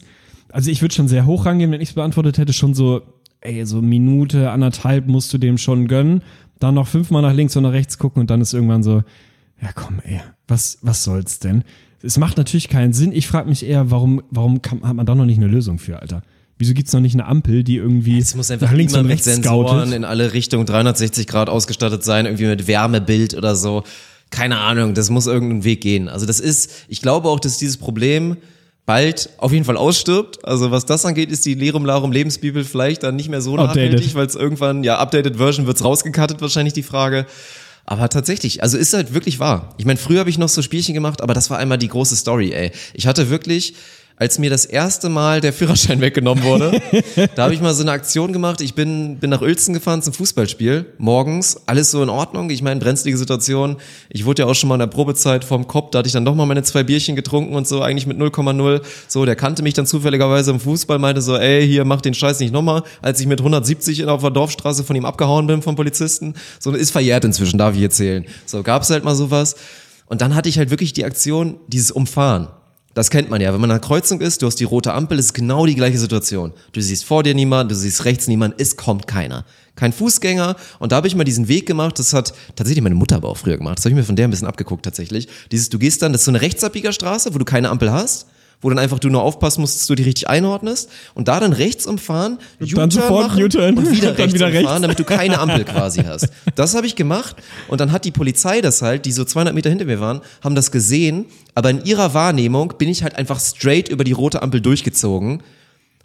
also ich würde schon sehr hoch rangehen, wenn ich es beantwortet hätte, schon so, ey, so Minute, anderthalb musst du dem schon gönnen. Dann noch fünfmal nach links und nach rechts gucken und dann ist irgendwann so, ja komm, ey, was, was soll's denn? Es macht natürlich keinen Sinn. Ich frage mich eher, warum, warum kann, hat man da noch nicht eine Lösung für, Alter? Wieso gibt's noch nicht eine Ampel, die irgendwie Es muss einfach nach links und mit rechts Sensoren scoutet? in alle Richtungen 360 Grad ausgestattet sein, irgendwie mit Wärmebild oder so. Keine Ahnung, das muss irgendeinen Weg gehen. Also das ist, ich glaube auch, dass dieses Problem bald auf jeden Fall ausstirbt. Also was das angeht, ist die Lerum Larum Lebensbibel vielleicht dann nicht mehr so Outdated. nachhaltig, weil es irgendwann, ja, updated Version wird's rausgekattet, wahrscheinlich die Frage. Aber tatsächlich, also ist halt wirklich wahr. Ich meine, früher habe ich noch so Spielchen gemacht, aber das war einmal die große Story, ey. Ich hatte wirklich als mir das erste Mal der Führerschein weggenommen wurde. da habe ich mal so eine Aktion gemacht. Ich bin, bin nach Uelzen gefahren zum Fußballspiel. Morgens, alles so in Ordnung. Ich meine, brenzlige Situation. Ich wurde ja auch schon mal in der Probezeit vom Kopf, da hatte ich dann doch mal meine zwei Bierchen getrunken und so, eigentlich mit 0,0. So, der kannte mich dann zufälligerweise im Fußball, meinte so, ey, hier, mach den Scheiß nicht nochmal. Als ich mit 170 auf der Dorfstraße von ihm abgehauen bin vom Polizisten. So, ist verjährt inzwischen, darf ich erzählen. So, gab's halt mal sowas. Und dann hatte ich halt wirklich die Aktion, dieses Umfahren. Das kennt man ja. Wenn man an der Kreuzung ist, du hast die rote Ampel, ist genau die gleiche Situation. Du siehst vor dir niemand, du siehst rechts niemand, es kommt keiner. Kein Fußgänger. Und da habe ich mal diesen Weg gemacht, das hat tatsächlich meine Mutter aber auch früher gemacht. Das habe ich mir von der ein bisschen abgeguckt tatsächlich. Dieses, du gehst dann, das ist so eine Rechtsabbiegerstraße, wo du keine Ampel hast wo dann einfach du nur aufpassen musst, dass du die richtig einordnest und da dann rechts umfahren, dann sofort machen U-Turn und wieder und rechts wieder umfahren, rechts. damit du keine Ampel quasi hast. Das habe ich gemacht und dann hat die Polizei das halt, die so 200 Meter hinter mir waren, haben das gesehen, aber in ihrer Wahrnehmung bin ich halt einfach straight über die rote Ampel durchgezogen.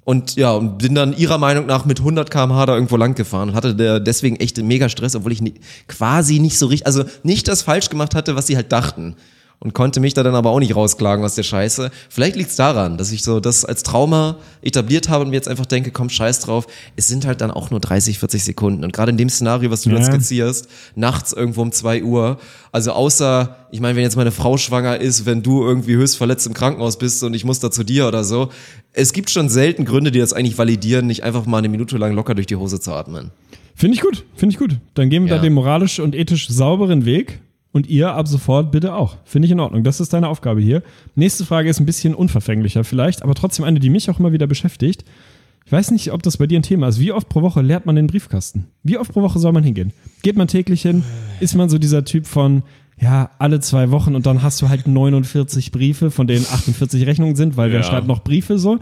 Und ja, und bin dann ihrer Meinung nach mit 100 km/h da irgendwo lang gefahren und hatte deswegen echt mega Stress, obwohl ich quasi nicht so richtig, also nicht das falsch gemacht hatte, was sie halt dachten. Und konnte mich da dann aber auch nicht rausklagen aus der Scheiße. Vielleicht liegt's daran, dass ich so das als Trauma etabliert habe und mir jetzt einfach denke, komm, scheiß drauf. Es sind halt dann auch nur 30, 40 Sekunden. Und gerade in dem Szenario, was du Ja. dann skizzierst, nachts irgendwo um zwei Uhr. Also außer, ich meine, wenn jetzt meine Frau schwanger ist, wenn du irgendwie höchst verletzt im Krankenhaus bist und ich muss da zu dir oder so. Es gibt schon selten Gründe, die das eigentlich validieren, nicht einfach mal eine Minute lang locker durch die Hose zu atmen. Finde ich gut, finde ich gut. Dann gehen wir Ja. da den moralisch und ethisch sauberen Weg. Und ihr ab sofort bitte auch. Finde ich in Ordnung. Das ist deine Aufgabe hier. Nächste Frage ist ein bisschen unverfänglicher vielleicht, aber trotzdem eine, die mich auch immer wieder beschäftigt. Ich weiß nicht, ob das bei dir ein Thema ist. Wie oft pro Woche leert man den Briefkasten? Wie oft pro Woche soll man hingehen? Geht man täglich hin? Ist man so dieser Typ von, ja, alle zwei Wochen und dann hast du halt 49 Briefe, von denen 48 Rechnungen sind, weil wer Ja. schreibt noch Briefe so?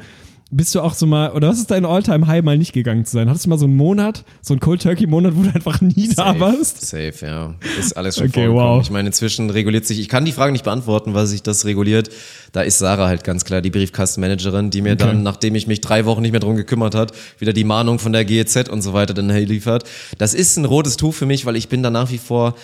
Bist du auch so mal, oder was ist dein All-Time-High mal nicht gegangen zu sein? Hattest du mal so einen Monat, so einen Cold-Turkey-Monat, wo du einfach nie da warst? Safe, ja. Ist alles schon Okay, wow. Ich meine, inzwischen reguliert sich, ich kann die Frage nicht beantworten, weil sich das reguliert. Da ist Sarah halt ganz klar die Briefkastenmanagerin, die mir Okay. dann, nachdem ich mich drei Wochen nicht mehr drum gekümmert hat, wieder die Mahnung von der GEZ und so weiter dann liefert. Das ist ein rotes Tuch für mich, weil ich bin da nach wie vor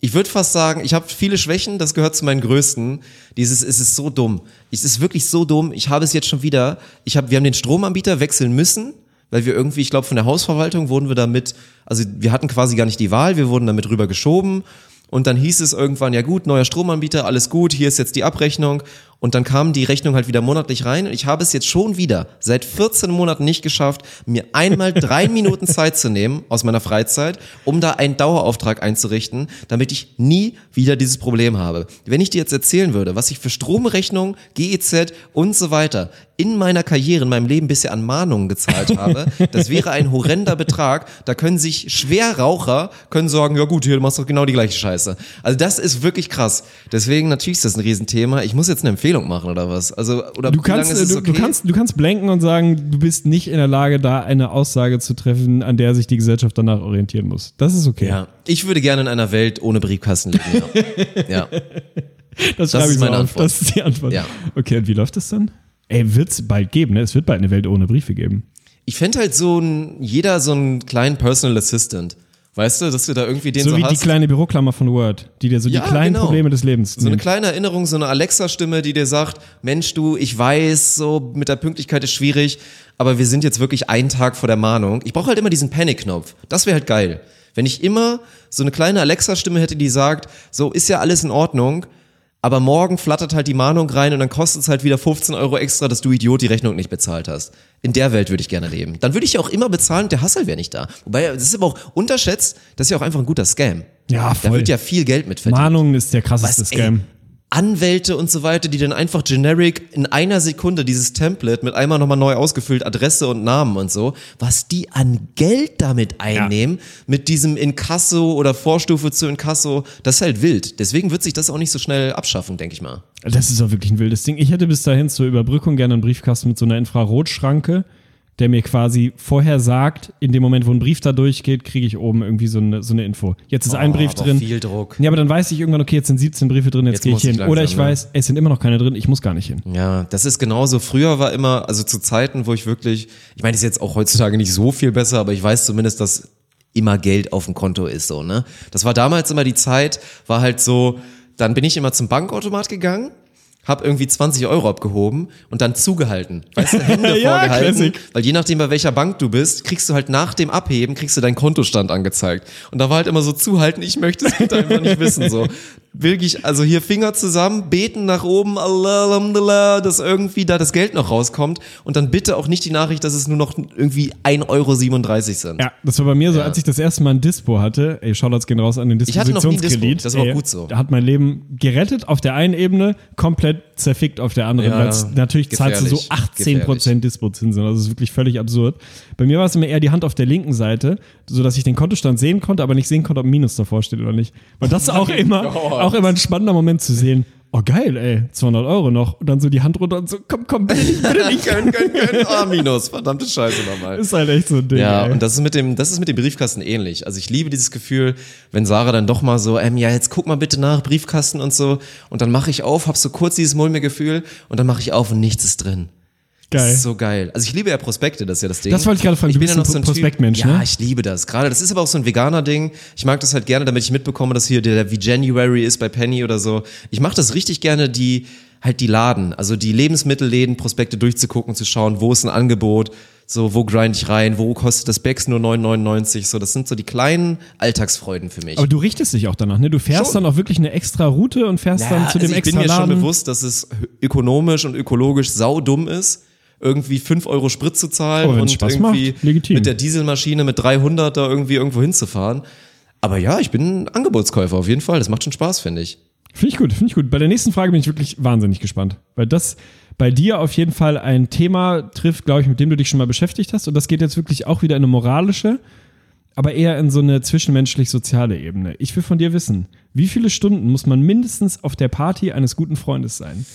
ich würde fast sagen, ich habe viele Schwächen, das gehört zu meinen größten. Dieses, es ist so dumm. Es ist wirklich so dumm. Ich habe es jetzt schon wieder. Ich habe, wir haben den Stromanbieter wechseln müssen, weil wir irgendwie, ich glaube, von der Hausverwaltung wurden wir damit, also wir hatten quasi gar nicht die Wahl, wir wurden damit rüber geschoben. Und dann hieß es irgendwann, ja gut, neuer Stromanbieter, alles gut, hier ist jetzt die Abrechnung. Und dann kam die Rechnung halt wieder monatlich rein. Und ich habe es jetzt schon wieder seit 14 Monaten nicht geschafft, mir einmal drei Minuten Zeit zu nehmen aus meiner Freizeit, um da einen Dauerauftrag einzurichten, damit ich nie wieder dieses Problem habe. Wenn ich dir jetzt erzählen würde, was ich für Stromrechnung, GEZ und so weiter in meiner Karriere, in meinem Leben bisher an Mahnungen gezahlt habe, das wäre ein horrender Betrag. Da können sich Schwerraucher können sagen, ja gut, hier du machst doch genau die gleiche Scheiße. Also das ist wirklich krass. Deswegen natürlich ist das ein Riesenthema. Ich muss jetzt eine Empfehlung machen oder was? Also oder Du kannst, ist es du, okay? du, kannst, du kannst blenken und sagen, du bist nicht in der Lage, da eine Aussage zu treffen, an der sich die Gesellschaft danach orientieren muss. Das ist okay. ja, ich würde gerne in einer Welt ohne Briefkasten leben. Ja. ja. Das Das ist meine auf. Antwort. Das ist die Antwort. Ja. Okay, und wie läuft das dann? Ey, wird's bald geben, ne? Es wird bald eine Welt ohne Briefe geben. Ich fände halt so ein, jeder so einen kleinen Personal Assistant. Weißt du, dass du da irgendwie den So, so, wie die hast. kleine Büroklammer von Word, die dir so Ja, die kleinen genau. Probleme des Lebens So eine nimmt. kleine Erinnerung, so eine Alexa-Stimme, die dir sagt, Mensch, du, ich weiß, so mit der Pünktlichkeit ist schwierig, aber wir sind jetzt wirklich einen Tag vor der Mahnung. Ich brauche halt immer diesen Panic-Knopf. Das wäre halt geil. Wenn ich immer so eine kleine Alexa-Stimme hätte, die sagt, so ist ja alles in Ordnung, aber morgen flattert halt die Mahnung rein und dann kostet es halt wieder 15 Euro extra, dass du Idiot die Rechnung nicht bezahlt hast. In der Welt würde ich gerne leben. Dann würde ich ja auch immer bezahlen, der Hassel wäre nicht da. Wobei, das ist aber auch unterschätzt, das ist ja auch einfach ein guter Scam. Ja, Da voll. wird ja viel Geld mit verdient. Mahnungen ist der krasseste Was, Scam. Anwälte und so weiter, die dann einfach generic in einer Sekunde dieses Template mit einmal nochmal neu ausgefüllt, Adresse und Namen und so, was die an Geld damit einnehmen, mit diesem Inkasso oder Vorstufe zu Inkasso, das ist halt wild. Deswegen wird sich das auch nicht so schnell abschaffen, denke ich mal. Das ist auch wirklich ein wildes Ding. Ich hätte bis dahin zur Überbrückung gerne einen Briefkasten mit so einer Infrarotschranke, der mir quasi vorher sagt, in dem Moment, wo ein Brief da durchgeht, kriege ich oben irgendwie so eine, so eine Info. Jetzt ist ein Brief drin. viel Druck. Ja, aber dann weiß ich irgendwann, okay, jetzt sind 17 Briefe drin, jetzt, Jetzt gehe ich ich hin. langsam, Oder ich ne? weiß, es sind immer noch keine drin, ich muss gar nicht hin. Ja, das ist genauso. Früher war immer, also zu Zeiten, wo ich wirklich, ich meine, das ist jetzt auch heutzutage nicht so viel besser, aber ich weiß zumindest, dass immer Geld auf dem Konto ist, so, ne? Das war damals immer die Zeit, war halt so, dann bin ich immer zum Bankautomat gegangen, hab irgendwie 20 Euro abgehoben und dann zugehalten. Weißt du, Hände Ja, vorgehalten. Classic. Weil je nachdem, bei welcher Bank du bist, kriegst du halt nach dem Abheben, kriegst du deinen Kontostand angezeigt. Und da war halt immer so zuhalten, ich möchte es bitte einfach nicht wissen. So wirklich, also hier Finger zusammen, beten nach oben, Allah, dass irgendwie da das Geld noch rauskommt. Und dann bitte auch nicht die Nachricht, dass es nur noch irgendwie 1,37 Euro sind. Ja, das war bei mir so, Ja. als ich das erste Mal ein Dispo hatte. Ey, Shoutouts gehen raus an den Ich hatte noch nie ein Dispo. Dispositionskredit. Das war auch Ey, gut so. Hat mein Leben gerettet auf der einen Ebene, komplett zerfickt auf der anderen. Ja, weil es natürlich zahlst du so gefährlich, 18% Dispozinsen. Also das ist wirklich völlig absurd. Bei mir war es immer eher die Hand auf der linken Seite, so dass ich den Kontostand sehen konnte, aber nicht sehen konnte, ob ein Minus davor steht oder nicht. Weil das ist auch immer, auch immer ein spannender Moment zu sehen. Oh geil, ey, 200 Euro noch. Und dann so die Hand runter und so, komm, komm, bitte nicht, bitte nicht. Gönn, gönn, gönn. Ah, Minus. Verdammte Scheiße nochmal. ist halt echt so ein Ding, Ja, ey. und das ist mit dem, das ist mit dem Briefkasten ähnlich. Also ich liebe dieses Gefühl, wenn Sarah dann doch mal so, ähm, ja, jetzt guck mal bitte nach, Briefkasten und so. Und dann mache ich auf, hab so kurz dieses mulmige Gefühl und dann mache ich auf und nichts ist drin. Das geil. ist so geil. Also ich liebe ja Prospekte, das ist ja das Ding. Das wollte ich gerade fragen, Ich du bin ja noch so ein Prospektmensch, typ, Ja, ne? ich liebe das. Gerade, das ist aber auch so ein veganer Ding. Ich mag das halt gerne, damit ich mitbekomme, dass hier der wie January ist bei Penny oder so. Ich mache das richtig gerne, die halt die Laden, also die Lebensmittelläden, Prospekte durchzugucken, zu schauen, wo ist ein Angebot, so wo grind ich rein, wo kostet das Becks nur 9,99, so das sind so die kleinen Alltagsfreuden für mich. Aber du richtest dich auch danach, ne? Du fährst Schon. dann auch wirklich eine extra Route und fährst dann zu dem also ich extra bin mir Laden. schon bewusst, dass es ökonomisch und ökologisch saudumm ist, irgendwie 5 Euro Sprit zu zahlen Aber und Spaß irgendwie macht, mit der Dieselmaschine mit 300 da irgendwie irgendwo hinzufahren. Aber ja, ich bin ein Angebotskäufer auf jeden Fall. Das macht schon Spaß, finde ich. Finde ich gut, finde ich gut. Bei der nächsten Frage bin ich wirklich wahnsinnig gespannt, weil das bei dir auf jeden Fall ein Thema trifft, glaube ich, mit dem du dich schon mal beschäftigt hast. Und das geht jetzt wirklich auch wieder in eine moralische, aber eher in so eine zwischenmenschlich-soziale Ebene. Ich will von dir wissen, wie viele Stunden muss man mindestens auf der Party eines guten Freundes sein?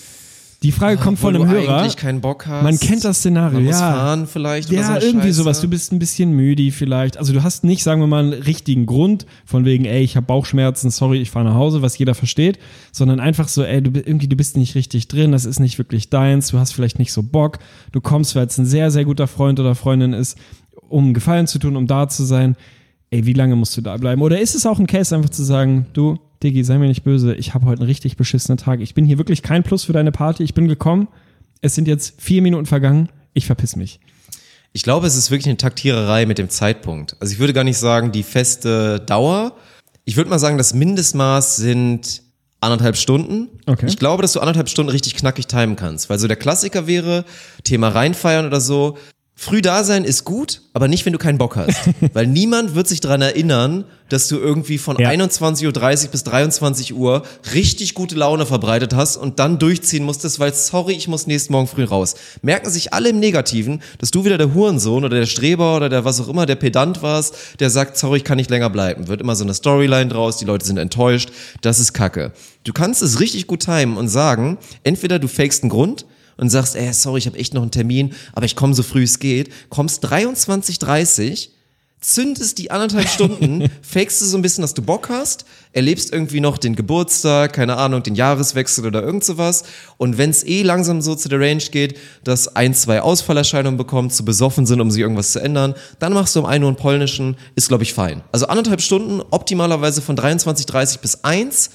Die Frage kommt von einem Hörer. eigentlich keinen Bock hast. Man kennt das Szenario, ja. fahren vielleicht oder so Ja, eine irgendwie Scheiße. sowas. Du bist ein bisschen müde vielleicht. Also du hast nicht, sagen wir mal, einen richtigen Grund von wegen, ey, ich habe Bauchschmerzen, sorry, ich fahre nach Hause, was jeder versteht, sondern einfach so, ey, du irgendwie du bist nicht richtig drin, das ist nicht wirklich deins, du hast vielleicht nicht so Bock, du kommst, weil es ein sehr sehr guter Freund oder Freundin ist, um Gefallen zu tun, um da zu sein. Ey, wie lange musst du da bleiben? Oder ist es auch ein Case einfach zu sagen, du, Diggi, sei mir nicht böse, ich habe heute einen richtig beschissenen Tag. Ich bin hier wirklich kein Plus für deine Party. Ich bin gekommen, es sind jetzt vier Minuten vergangen, ich verpiss mich. Ich glaube, es ist wirklich eine Taktiererei mit dem Zeitpunkt. Also ich würde gar nicht sagen, die feste Dauer. Ich würde mal sagen, das Mindestmaß sind anderthalb Stunden. Okay. Ich glaube, dass du anderthalb Stunden richtig knackig timen kannst. Weil so der Klassiker wäre, Thema reinfeiern oder so. Früh da sein ist gut, aber nicht, wenn du keinen Bock hast. Weil niemand wird sich daran erinnern, dass du irgendwie von Ja. 21.30 Uhr bis 23 Uhr richtig gute Laune verbreitet hast und dann durchziehen musstest, weil sorry, ich muss nächsten Morgen früh raus. Merken sich alle im Negativen, dass du wieder der Hurensohn oder der Streber oder der was auch immer, der Pedant warst, der sagt, sorry, ich kann nicht länger bleiben. Wird immer so eine Storyline draus, die Leute sind enttäuscht, das ist Kacke. Du kannst es richtig gut timen und sagen, entweder du fakest einen Grund, und sagst, ey, sorry, ich habe echt noch einen Termin, aber ich komme so früh es geht, kommst 23.30 zündest die anderthalb Stunden, fakest du so ein bisschen, dass du Bock hast, erlebst irgendwie noch den Geburtstag, keine Ahnung, den Jahreswechsel oder irgend sowas. Und wenn es eh langsam so zu der Range geht, dass ein, zwei Ausfallerscheinungen bekommt, zu besoffen sind, um sich irgendwas zu ändern, dann machst du um 1 Uhr einen polnischen, ist glaube ich fein. Also anderthalb Stunden, optimalerweise von 23.30 bis 1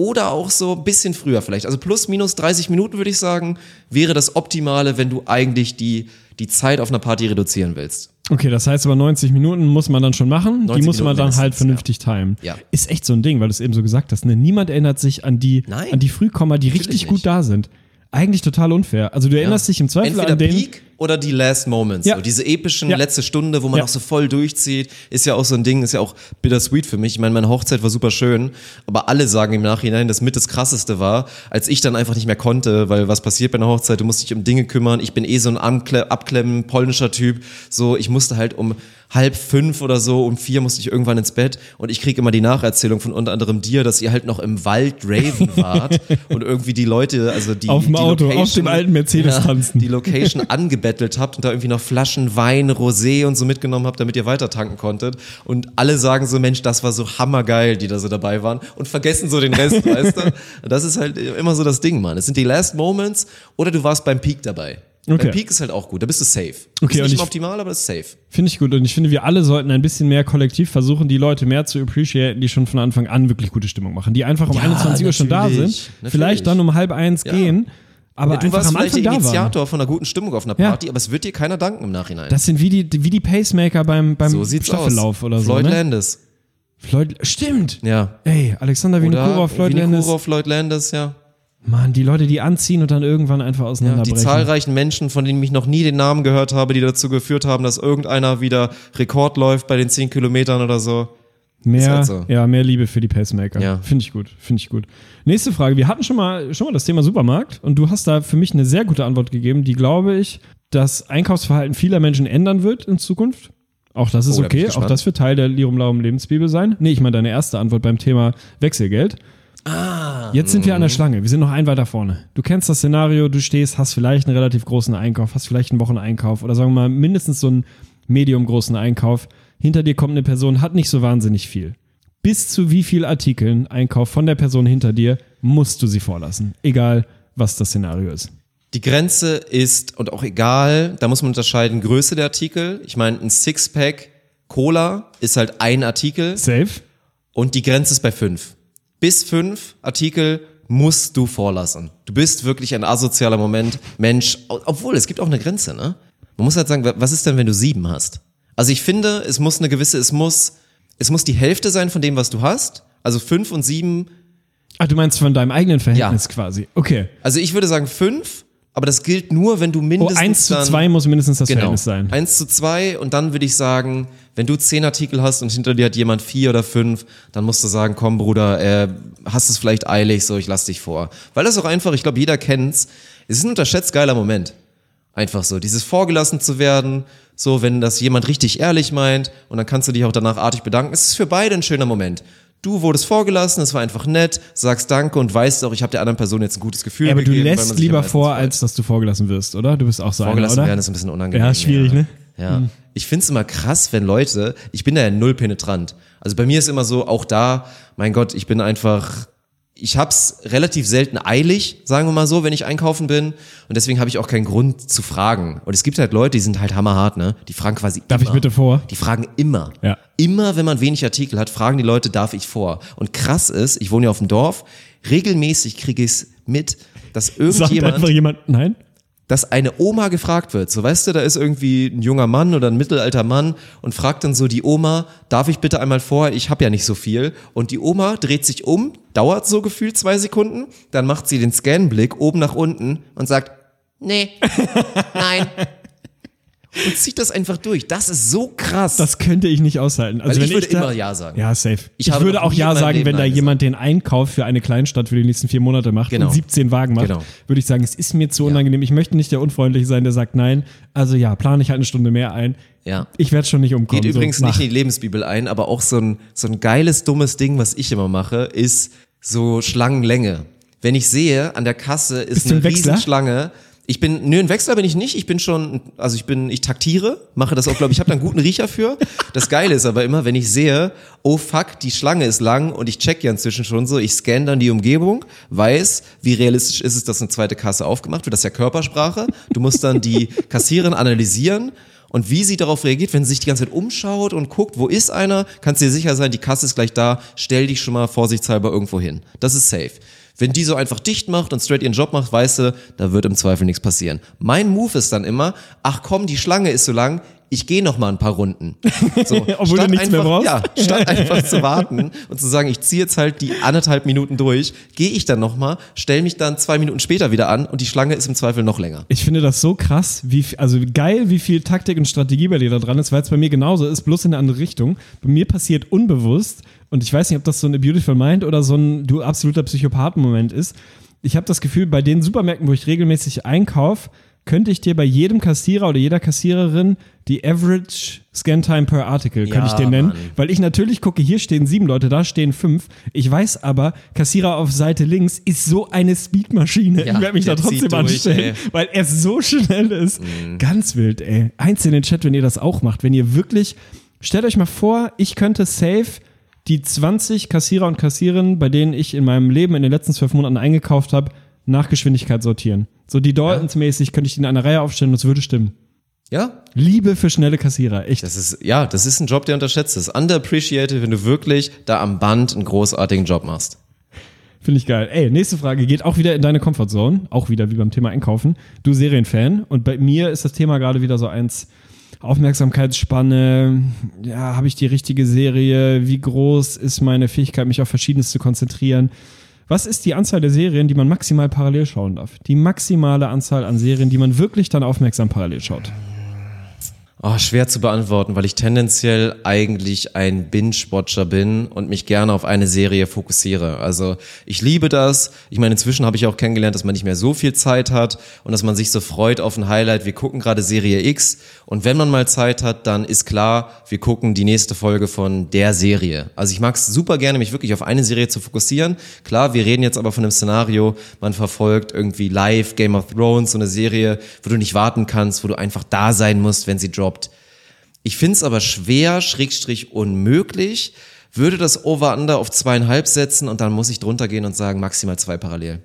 oder auch so ein bisschen früher vielleicht. Also plus minus 30 Minuten würde ich sagen, wäre das Optimale, wenn du eigentlich die, die Zeit auf einer Party reduzieren willst. Okay, das heißt aber 90 Minuten muss man dann schon machen. Die 90 muss man Minuten dann halt vernünftig timen. Ja. Ist echt so ein Ding, weil du es eben so gesagt hast. Ne? Niemand erinnert sich an die, Nein. an die Frühkommer, die richtig gut da sind. Eigentlich total unfair. Also du erinnerst dich im Zweifel Entweder an den. Peak oder die Last Moments. Ja. So, diese epischen Ja. letzte Stunde, wo man Ja. auch so voll durchzieht, ist ja auch so ein Ding, ist ja auch bittersweet für mich. Ich meine, meine Hochzeit war super schön, aber alle sagen im Nachhinein, dass mit das krasseste war, als ich dann einfach nicht mehr konnte, weil was passiert bei einer Hochzeit? Du musst dich um Dinge kümmern. Ich bin eh so ein Abklemmen polnischer Typ. So, ich musste halt um halb fünf oder so, um vier musste ich irgendwann ins Bett und ich kriege immer die Nacherzählung von unter anderem dir, dass ihr halt noch im Wald Raven wart und irgendwie die Leute, also die Auf dem die Auto, auf Location- dem alten Mercedes tanzen. die Location angebettelt habt und da irgendwie noch Flaschen Wein, Rosé und so mitgenommen habt, damit ihr weiter tanken konntet. Und alle sagen so, Mensch, das war so hammergeil, die da so dabei waren und vergessen so den Rest, weißt du? Das ist halt immer so das Ding, Mann. Es sind die Last Moments oder du warst beim Peak dabei. Okay. Bei Peak ist halt auch gut, da bist du safe. Okay, ist nicht ich- optimal, aber ist safe. Finde ich gut. Und ich finde, wir alle sollten ein bisschen mehr kollektiv versuchen, die Leute mehr zu appreciaten, die schon von Anfang an wirklich gute Stimmung machen. Die einfach um Ja, 21 Uhr schon da sind. natürlich. Vielleicht dann um halb eins Ja. gehen. Aber du warst am vielleicht der. Initiator von einer guten Stimmung auf einer Ja. Party, aber es wird dir keiner danken im Nachhinein. Das sind wie die, wie die Pacemaker beim, beim so Staffellauf aus. oder so. Floyd ne? Landis. Floyd, stimmt. Ja. Ey, Alexander Oder Vinokurov, Floyd Landis. Vinokurov, Floyd Landis, ja. Mann, die Leute, die anziehen und dann irgendwann einfach ja. Die auseinanderbrechen. zahlreichen Menschen, von denen ich noch nie den Namen gehört habe, die dazu geführt haben, dass irgendeiner wieder Rekord läuft bei den 10 Kilometern oder so. Mehr, halt so. ja, mehr Liebe für die Pacemaker. Ja. Finde ich gut, finde ich gut. Nächste Frage. Wir hatten schon mal, schon mal das Thema Supermarkt und du hast da für mich eine sehr gute Antwort gegeben, die, glaube ich, das Einkaufsverhalten vieler Menschen ändern wird in Zukunft. Auch das ist Oh, okay. Auch das wird Teil der Lirum Laum Lebensbibel sein. Nee, ich meine deine erste Antwort beim Thema Wechselgeld. Ah. Jetzt sind wir Mhm. an der Schlange. Wir sind noch ein weiter vorne. Du kennst das Szenario, du stehst, hast vielleicht einen relativ großen Einkauf, hast vielleicht einen Wocheneinkauf oder sagen wir mal mindestens so einen medium großen Einkauf. Hinter dir kommt eine Person, hat nicht so wahnsinnig viel. Bis zu wie viel Artikeln Einkauf von der Person hinter dir musst du sie vorlassen. Egal, was das Szenario ist. Die Grenze ist, und auch egal, da muss man unterscheiden, Größe der Artikel. Ich meine, ein Sixpack Cola ist halt ein Artikel Safe? und die Grenze ist bei fünf. Bis fünf Artikel musst du vorlassen. Du bist wirklich ein asozialer Moment, Mensch, obwohl es gibt auch eine Grenze, ne? Man muss halt sagen, wa- was ist denn, wenn du sieben hast? Also ich finde, es muss eine gewisse, es muss, es muss die Hälfte sein von dem, was du hast. Also fünf und sieben Ah, du meinst von deinem eigenen Verhältnis Ja. quasi. Okay. Also ich würde sagen fünf, aber das gilt nur, wenn du Oh, mindestens 1 zu dann, 2 muss mindestens das genau, Verhältnis sein. Eins zu zwei und dann würde ich sagen, wenn du zehn Artikel hast und hinter dir hat jemand vier oder fünf, dann musst du sagen, komm Bruder, äh, hast es vielleicht eilig, so ich lass dich vor. Weil das auch einfach, ich glaube, jeder kennt's. Es ist ein unterschätzt geiler Moment. Einfach so, dieses vorgelassen zu werden, so wenn das jemand richtig ehrlich meint und dann kannst du dich auch danach artig bedanken. Es ist für beide ein schöner Moment. Du wurdest vorgelassen, es war einfach nett, sagst Danke und weißt auch, ich habe der anderen Person jetzt ein gutes Gefühl Ja, aber du gegeben, weil man lässt lieber vor, als dass du vorgelassen wirst, oder? Du bist auch so einer, vorgelassen oder? werden ist ein bisschen unangenehm. Ja, schwierig, ne? Ja. Ich find's immer krass, wenn Leute, ich bin da ja null penetrant. Also bei mir ist immer so, auch da, mein Gott, ich bin einfach, ich hab's relativ selten eilig, sagen wir mal so, wenn ich einkaufen bin. Und deswegen habe ich auch keinen Grund zu fragen. Und es gibt halt Leute, die sind halt hammerhart, ne? Die fragen quasi Darf immer. ich bitte vor? Die fragen immer. Ja. Immer, wenn man wenig Artikel hat, fragen die Leute, darf ich vor? Und krass ist, ich wohne ja auf dem Dorf, regelmäßig kriege ich's mit, dass Sagt irgendjemand einfach jemand, nein? Dass eine Oma gefragt wird. So, weißt du, da ist irgendwie ein junger Mann oder ein mittelalter Mann und fragt dann so die Oma, darf ich bitte einmal vor, ich habe ja nicht so viel. Und die Oma dreht sich um, dauert so gefühlt zwei Sekunden, dann macht sie den Scanblick oben nach unten und sagt, nee, nein. Und zieht das einfach durch. Das ist so krass. Das könnte ich nicht aushalten. Also Weil wenn ich würde da, immer Ja sagen. Ja, safe. Ich Ich, würde auch Ja sagen, Leben wenn da jemand den Einkauf für eine Kleinstadt für die nächsten vier Monate macht Genau. und 17 Wagen macht, Genau. würde ich sagen, es ist mir zu unangenehm. Ich möchte nicht der Unfreundliche sein, der sagt Nein. Also ja, plane ich halt eine Stunde mehr ein. Ja. Ich werde schon nicht umkommen. Geht übrigens so, nicht mach. in die Lebensbibel ein, aber auch so ein, so ein geiles, dummes Ding, was ich immer mache, ist so Schlangenlänge. Wenn ich sehe, an der Kasse ist Bist eine ein Wechsler? Ich bin, nö, ein Wechsler bin ich nicht. Ich bin schon, also ich bin, ich taktiere, mache das auch, glaube ich, ich habe da einen guten Riecher für. Das Geile ist aber immer, wenn ich sehe, oh fuck, die Schlange ist lang und ich check ja inzwischen schon so, ich scanne dann die Umgebung, weiß, wie realistisch ist es, dass eine zweite Kasse aufgemacht wird. Das ist ja Körpersprache. Du musst dann die Kassiererin analysieren und wie sie darauf reagiert, wenn sie sich die ganze Zeit umschaut und guckt, wo ist einer, kannst du dir sicher sein, die Kasse ist gleich da, stell dich schon mal vorsichtshalber irgendwo hin. Das ist safe. Wenn die so einfach dicht macht und straight ihren Job macht, weißt du, da wird im Zweifel nichts passieren. Mein Move ist dann immer, ach komm, die Schlange ist so lang, ich gehe noch mal ein paar Runden. So, Obwohl du nichts mehr einfach, brauchst? Ja, statt einfach zu warten und zu sagen, ich ziehe jetzt halt die anderthalb Minuten durch, gehe ich dann noch mal, stell mich dann zwei Minuten später wieder an und die Schlange ist im Zweifel noch länger. Ich finde das so krass, wie, also geil, wie viel Taktik und Strategie bei dir da dran ist, weil es bei mir genauso ist, bloß in eine andere Richtung. Bei mir passiert unbewusst, und ich weiß nicht, ob das so eine Beautiful Mind oder so ein du absoluter Psychopathen-Moment ist. Ich habe das Gefühl, bei den Supermärkten, wo ich regelmäßig einkaufe, könnte ich dir bei jedem Kassierer oder jeder Kassiererin die Average Scan Time per Article, könnte Ja, ich den nennen. Mann. Weil ich natürlich gucke, hier stehen sieben Leute, da stehen fünf. Ich weiß aber, Kassierer auf Seite links ist so eine Speedmaschine. Ja, ich werde mich da trotzdem durch, anstellen, ey. weil er so schnell ist. Mhm. Ganz wild, ey. Eins in den Chat, wenn ihr das auch macht. Wenn ihr wirklich, stellt euch mal vor, ich könnte safe die 20 Kassierer und Kassiererinnen, bei denen ich in meinem Leben in den letzten zwölf Monaten eingekauft habe, nach Geschwindigkeit sortieren. So die Daltons-mäßig könnte ich die in einer Reihe aufstellen und es würde stimmen. Ja, Liebe für schnelle Kassierer, echt. das ist, ja, das ist ein Job, der unterschätzt ist. Underappreciated, wenn du wirklich da am Band einen großartigen Job machst. Finde ich geil. Ey, nächste Frage geht auch wieder in deine Comfortzone. Auch wieder wie beim Thema Einkaufen. Du Serienfan. Und bei mir ist das Thema gerade wieder so eins. Aufmerksamkeitsspanne. Ja, habe ich die richtige Serie? Wie groß ist meine Fähigkeit, mich auf Verschiedenes zu konzentrieren? Was ist die Anzahl der Serien, die man maximal parallel schauen darf? Die maximale Anzahl an Serien, die man wirklich dann aufmerksam parallel schaut. Oh, schwer zu beantworten, weil ich tendenziell eigentlich ein Binge-Watcher bin und mich gerne auf eine Serie fokussiere. Also ich liebe das. Ich meine, inzwischen habe ich auch kennengelernt, dass man nicht mehr so viel Zeit hat und dass man sich so freut auf ein Highlight. Wir gucken gerade Serie X und wenn man mal Zeit hat, dann ist klar, wir gucken die nächste Folge von der Serie. Also ich mag es super gerne, mich wirklich auf eine Serie zu fokussieren. Klar, wir reden jetzt aber von einem Szenario, man verfolgt irgendwie live Game of Thrones, so eine Serie, wo du nicht warten kannst, wo du einfach da sein musst, wenn sie droppt. Ich find's aber schwer, schrägstrich unmöglich, würde das Over-Under auf zweieinhalb setzen und dann muss ich drunter gehen und sagen, maximal zwei parallel.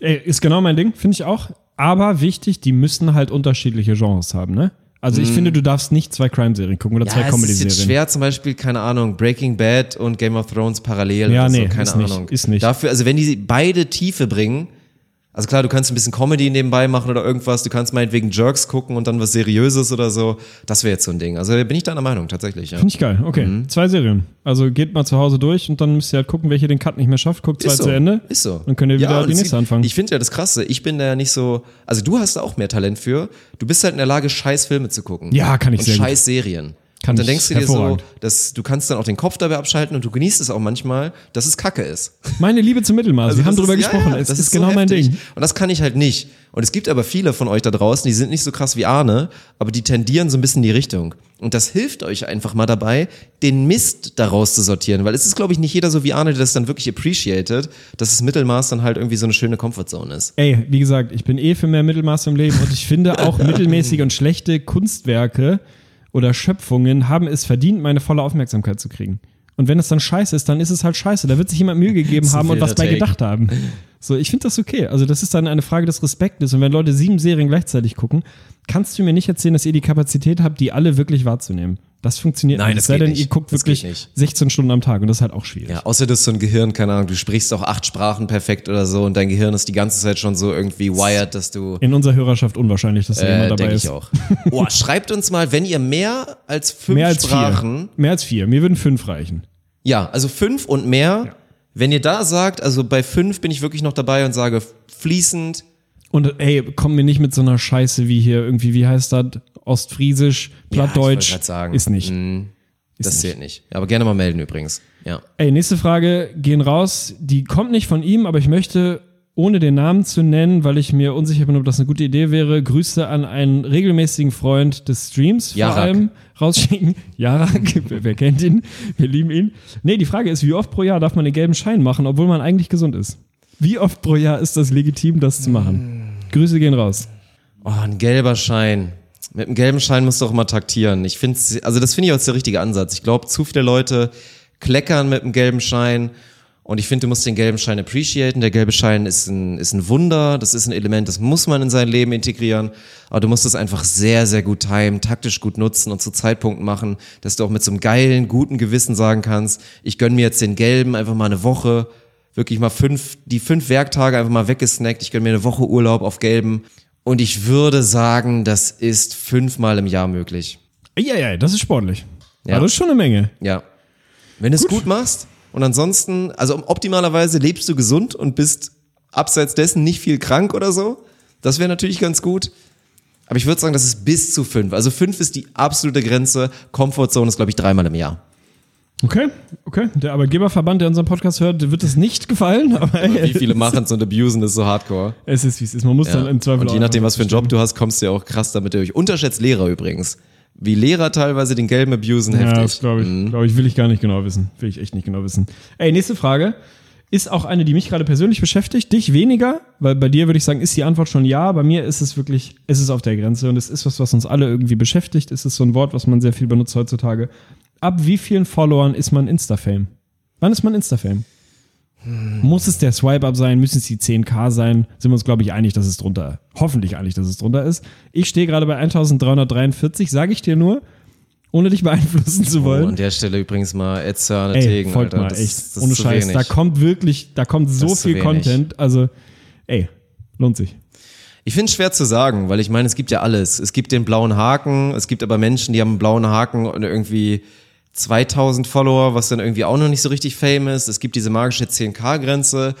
Ey, ist genau mein Ding, finde ich auch. Aber wichtig, die müssen halt unterschiedliche Genres haben, ne? Also ich finde, du darfst nicht zwei Crime-Serien gucken oder zwei Mm. Ja, es ist jetzt Comedy-Serien. schwer, zum Beispiel, keine Ahnung, Breaking Bad und Game of Thrones parallel. Ja, oder so, nee, keine ist nicht, Ahnung. ist nicht. Dafür, also wenn die beide Tiefe bringen, also klar, du kannst ein bisschen Comedy nebenbei machen oder irgendwas, du kannst meinetwegen Jerks gucken und dann was Seriöses oder so. Das wäre jetzt so ein Ding. Also bin ich deiner Meinung, tatsächlich. Ja. Finde ich geil. Okay, Mhm. zwei Serien. Also geht mal zu Hause durch und dann müsst ihr halt gucken, welche den Cut nicht mehr schafft. Guckt zwei so, zu Ende. Ist so. Dann könnt ihr wieder die das nächste anfangen. Ich finde ja das Krasse, ich bin da ja nicht so, also du hast da auch mehr Talent für. Du bist halt in der Lage, scheiß Filme zu gucken. Ja, kann ich und sehr gut. scheiß Serien. Kann und dann denkst du dir so, dass du kannst dann auch den Kopf dabei abschalten und du genießt es auch manchmal, dass es Kacke ist. Meine Liebe zum Mittelmaß. Also wir haben das drüber ist- ja, gesprochen. ja, es das ist, so genau mein heftig. Ding. Und das kann ich halt nicht. Und es gibt aber viele von euch da draußen, die sind nicht so krass wie Arne, aber die tendieren so ein bisschen in die Richtung. Und das hilft euch einfach mal dabei, den Mist daraus zu sortieren. Weil es ist, glaube ich, nicht jeder so wie Arne, der das dann wirklich appreciated, dass das Mittelmaß dann halt irgendwie so eine schöne Comfortzone ist. Ey, wie gesagt, ich bin eh für mehr Mittelmaß im Leben und ich finde auch mittelmäßige und schlechte Kunstwerke oder Schöpfungen haben es verdient, meine volle Aufmerksamkeit zu kriegen. Und wenn es dann scheiße ist, dann ist es halt scheiße. Da wird sich jemand Mühe gegeben haben und was bei gedacht haben. So, ich finde das okay. Also, das ist dann eine Frage des Respektes. Und wenn Leute sieben Serien gleichzeitig gucken, kannst du mir nicht erzählen, dass ihr die Kapazität habt, die alle wirklich wahrzunehmen. Das funktioniert Nein, nicht. das Es sei denn, nicht. ihr guckt Das wirklich geht nicht. 16 Stunden am Tag und das ist halt auch schwierig. Ja, außer du hast so ein Gehirn, keine Ahnung, du sprichst auch acht Sprachen perfekt oder so und dein Gehirn ist die ganze Zeit schon so irgendwie wired, dass du In unserer Hörerschaft unwahrscheinlich, dass da äh, jemand dabei ist. ich auch. Oh, schreibt uns mal, wenn ihr mehr als fünf Mehr als Sprachen vier. Mehr als vier. Mir würden fünf reichen. Ja, also fünf und mehr. Wenn ihr da sagt, also bei fünf bin ich wirklich noch dabei und sage fließend, Und ey, komm mir nicht mit so einer Scheiße wie hier irgendwie, wie heißt das? Ostfriesisch, Plattdeutsch. Ja, sagen. Ist nicht. das nicht. zählt nicht. Aber gerne mal melden übrigens. Ja. Ey, nächste Frage, gehen raus. Die kommt nicht von ihm, aber ich möchte, ohne den Namen zu nennen, weil ich mir unsicher bin, ob das eine gute Idee wäre, Grüße an einen regelmäßigen Freund des Streams vor Jarak. allem rausschicken. Jarak, wer, wer kennt ihn? Wir lieben ihn. Nee, die Frage ist, wie oft pro Jahr darf man den gelben Schein machen, obwohl man eigentlich gesund ist? Wie oft pro Jahr ist das legitim, das zu machen? Grüße gehen raus. Oh, ein gelber Schein. Mit einem gelben Schein musst du auch mal taktieren. Ich finde, also das finde ich auch der richtige Ansatz. Ich glaube, zu viele Leute kleckern mit einem gelben Schein. Und ich finde, du musst den gelben Schein appreciaten. Der gelbe Schein ist ein, ist ein Wunder, das ist ein Element, das muss man in sein Leben integrieren. Aber du musst es einfach sehr, sehr gut timen, taktisch gut nutzen und zu Zeitpunkten machen, dass du auch mit so einem geilen, guten Gewissen sagen kannst, ich gönn mir jetzt den gelben einfach mal eine Woche, wirklich mal fünf, die fünf Werktage einfach mal weggesnackt. Ich gönn mir eine Woche Urlaub auf gelben. Und ich würde sagen, das ist fünfmal im Jahr möglich. Ja, ja, das ist sportlich. Ja. Ja. das ist schon eine Menge. Ja. Wenn du es gut machst und ansonsten, also optimalerweise lebst du gesund und bist abseits dessen nicht viel krank oder so. Das wäre natürlich ganz gut. Aber ich würde sagen, das ist bis zu fünf. Also fünf ist die absolute Grenze. Comfortzone ist, glaube ich, dreimal im Jahr. Okay, okay. Der Arbeitgeberverband, der unseren Podcast hört, wird es nicht gefallen, aber ey, Wie viele machen es und abusen das so hardcore. es ist, wie es ist. Man muss Ja. dann im Zweifel Und je nachdem, was für einen Job du hast, kommst du ja auch krass damit durch. Unterschätzt Lehrer übrigens. Wie Lehrer teilweise den gelben abusen, Ja, heftig. das glaube ich, glaube ich, will ich gar nicht genau wissen. Will ich echt nicht genau wissen. Ey, nächste Frage. Ist auch eine, die mich gerade persönlich beschäftigt. Dich weniger, weil bei dir würde ich sagen, ist die Antwort schon ja. Bei mir ist es wirklich, es ist auf der Grenze und es ist was, was uns alle irgendwie beschäftigt. Es ist so ein Wort, was man sehr viel benutzt heutzutage. Ab wie vielen Followern ist man Insta-Fame? Wann ist man Insta-Fame? Muss es der Swipe-Up sein? Müssen es die 10k sein? Sind wir uns, glaube ich, einig, dass es drunter, hoffentlich einig, dass es drunter ist. Ich stehe gerade bei 1343, sage ich dir nur, ohne dich beeinflussen zu Oh, wollen. an der Stelle übrigens mal Edzard Ey, Tegen, folgt Alter. mal, Das, echt, das ohne Scheiß. wenig. Da kommt wirklich, da kommt so viel. Content. Also, ey, lohnt sich. Ich finde es schwer zu sagen, weil ich meine, es gibt ja alles. Es gibt den blauen Haken, es gibt aber Menschen, die haben einen blauen Haken und irgendwie 2000 Follower, was dann irgendwie auch noch nicht so richtig fame ist. Es gibt diese magische 10k-Grenze.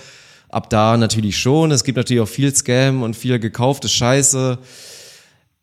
Ab da natürlich schon. Es gibt natürlich auch viel Scam und viel gekaufte Scheiße.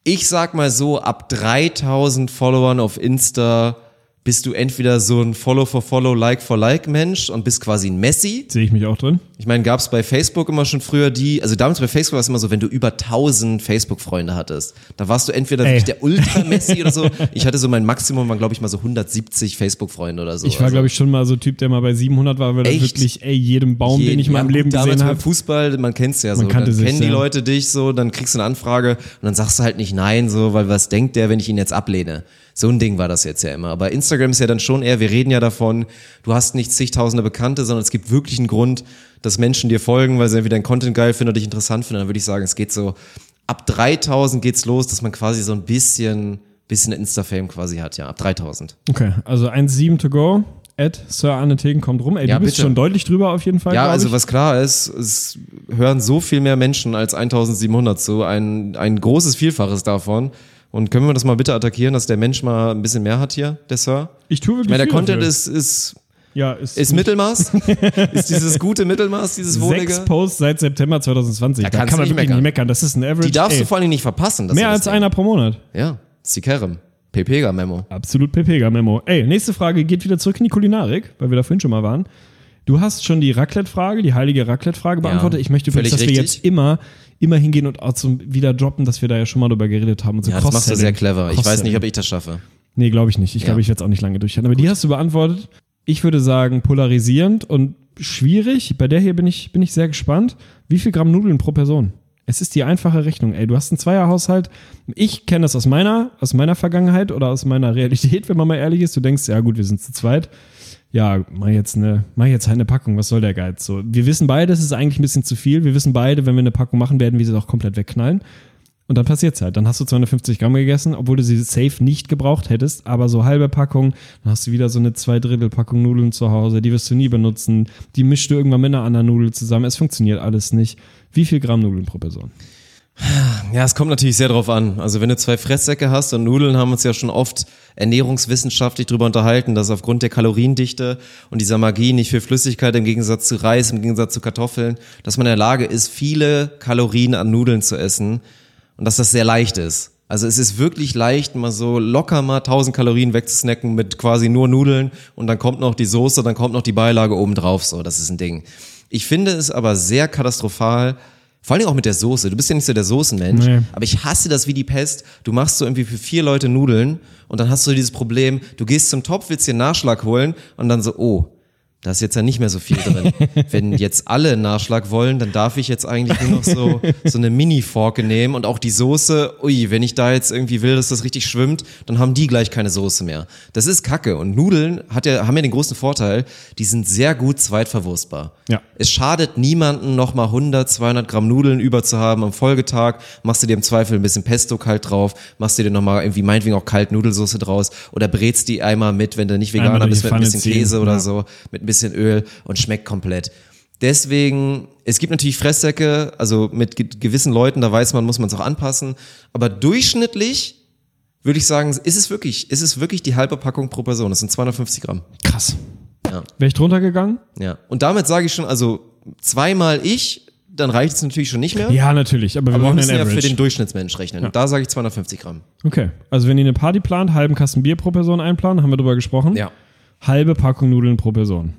Ich sag mal so, ab 3000 Followern auf Insta bist du entweder so ein Follow for Follow, Like for Like Mensch und bist quasi ein Messi. Sehe ich mich auch drin. Ich meine, gab es bei Facebook immer schon früher die, also damals bei Facebook war es immer so, wenn du über 1000 Facebook-Freunde hattest, da warst du entweder Ey. wirklich der Ultra-Messi oder so. Ich hatte so mein Maximum, waren glaube ich mal so 170 Facebook-Freunde oder so. Ich war, also, glaube ich, schon mal so Typ, der mal bei 700 war, weil er Echt? wirklich, ey, jedem Baum, den ich mal im ja, Leben damals gesehen habe. Fußball, man kennt's ja so. Man kannte dann sich, kennen die ja. Leute dich so, dann kriegst du eine Anfrage und dann sagst du halt nicht nein, so, weil was denkt der, wenn ich ihn jetzt ablehne? So ein Ding war das jetzt ja immer. Aber Instagram ist ja dann schon eher, wir reden ja davon, du hast nicht zigtausende Bekannte, sondern es gibt wirklich einen Grund, dass Menschen dir folgen, weil sie irgendwie deinen Content geil finden oder dich interessant finden. Dann würde ich sagen, es geht so, ab 3000 geht's los, dass man quasi so ein bisschen, bisschen Insta-Fame quasi hat, ja, ab 3000. Okay, also 1,7 to go. Ed, Sir Arne Tegen kommt rum. Ey, Ja, du bist bitte. schon deutlich drüber auf jeden Fall. Ja, also was klar ist, es hören so viel mehr Menschen als 1700 zu, ein, ein großes Vielfaches davon. Und können wir das mal bitte attackieren, dass der Mensch mal ein bisschen mehr hat hier, der Sir? Ich tue wirklich Ich meine, der Content dafür. ist, ist, ja, ist, ist Mittelmaß, ist dieses gute Mittelmaß, dieses wohlige. Sechs Posts seit September 2020. Da Da, kann man nicht wirklich meckern. nicht meckern. Das ist ein Average. Die darfst ey, du vor allem nicht verpassen. Mehr als einer pro Monat. Ja, Sikerem. Pepega-Memo. Absolut Pepega-Memo. Ey, nächste Frage geht wieder zurück in die Kulinarik, weil wir da vorhin schon mal waren. Du hast schon die Raclette-Frage, die heilige Raclette-Frage beantwortet. Ich möchte übrigens, dass völlig wir richtig. jetzt immer, immer hingehen und auch zum, wieder droppen, dass wir da ja schon mal drüber geredet haben. Und so Ja, das machst du sehr clever. Ich weiß nicht, ob ich das schaffe. Nee, glaube ich nicht. Ich Ja. glaube, ich werde es auch nicht lange durchhalten. Aber die hast du beantwortet. Ich würde sagen, polarisierend und schwierig. Bei der hier bin ich, bin ich sehr gespannt. Wie viel Gramm Nudeln pro Person? Es ist die einfache Rechnung. Ey, du hast einen Zweierhaushalt. Ich kenne das aus meiner, aus meiner Vergangenheit oder aus meiner Realität, wenn man mal ehrlich ist. Du denkst, ja gut, wir sind zu zweit. Ja, mach jetzt eine, mach jetzt halt eine Packung. Was soll der Geiz? So, wir wissen beide, es ist eigentlich ein bisschen zu viel. Wir wissen beide, wenn wir eine Packung machen, werden wir sie auch komplett wegknallen. Und dann passiert's halt. Dann hast du 250 Gramm gegessen, obwohl du sie safe nicht gebraucht hättest, aber so halbe Packung, dann hast du wieder so eine Zweidrittel Packung Nudeln zu Hause, die wirst du nie benutzen. Die mischst du irgendwann mit einer anderen Nudel zusammen. Es funktioniert alles nicht. Wie viel Gramm Nudeln pro Person? Ja, es kommt natürlich sehr drauf an. Also wenn du zwei Fresssäcke hast und Nudeln haben uns ja schon oft ernährungswissenschaftlich darüber unterhalten, dass aufgrund der Kaloriendichte und dieser Magie nicht viel Flüssigkeit im Gegensatz zu Reis, im Gegensatz zu Kartoffeln, dass man in der Lage ist, viele Kalorien an Nudeln zu essen und dass das sehr leicht ist. Also es ist wirklich leicht, mal so locker mal 1000 Kalorien wegzusnacken mit quasi nur Nudeln und dann kommt noch die Soße, dann kommt noch die Beilage oben drauf. So, das ist ein Ding. Ich finde es aber sehr katastrophal, vor allem auch mit der Soße. Du bist ja nicht so der Soßenmensch, Nee. aber ich hasse das wie die Pest. Du machst so irgendwie für vier Leute Nudeln und dann hast du dieses Problem, du gehst zum Topf, willst dir einen Nachschlag holen und dann so, oh, da ist jetzt ja nicht mehr so viel drin. Wenn jetzt alle Nachschlag wollen, dann darf ich jetzt eigentlich nur noch so, so eine Mini-Forke nehmen und auch die Soße, ui, wenn ich da jetzt irgendwie will, dass das richtig schwimmt, dann haben die gleich keine Soße mehr. Das ist Kacke. Und Nudeln hat ja, haben ja den großen Vorteil, die sind sehr gut zweitverwurstbar. Ja. Es schadet niemanden, nochmal 100, 200 Gramm Nudeln über zu haben am Folgetag. Machst du dir im Zweifel ein bisschen Pesto kalt drauf, machst du dir nochmal irgendwie meinetwegen auch kalt Nudelsoße draus oder brätst die einmal mit, wenn du nicht Veganer bist, mit ein bisschen Käse oder ja. so, mit ein bisschen Öl und schmeckt komplett. Deswegen, es gibt natürlich Fresssäcke, also mit ge gewissen Leuten, da weiß man, muss man es auch anpassen. Aber durchschnittlich würde ich sagen, ist es wirklich, ist es wirklich die halbe Packung pro Person. Das sind 250 Gramm. Krass. Ja. Wäre ich drunter gegangen? Ja. Und damit sage ich schon, also zweimal ich, dann reicht es natürlich schon nicht mehr. Ja, natürlich. Aber wir Aber wir müssen ja Average. für den Durchschnittsmensch rechnen. Und da sage ich 250 Gramm. okay. Also wenn ihr eine Party plant, halben Kasten Bier pro Person einplanen, haben wir drüber gesprochen. Ja. Halbe Packung Nudeln pro Person.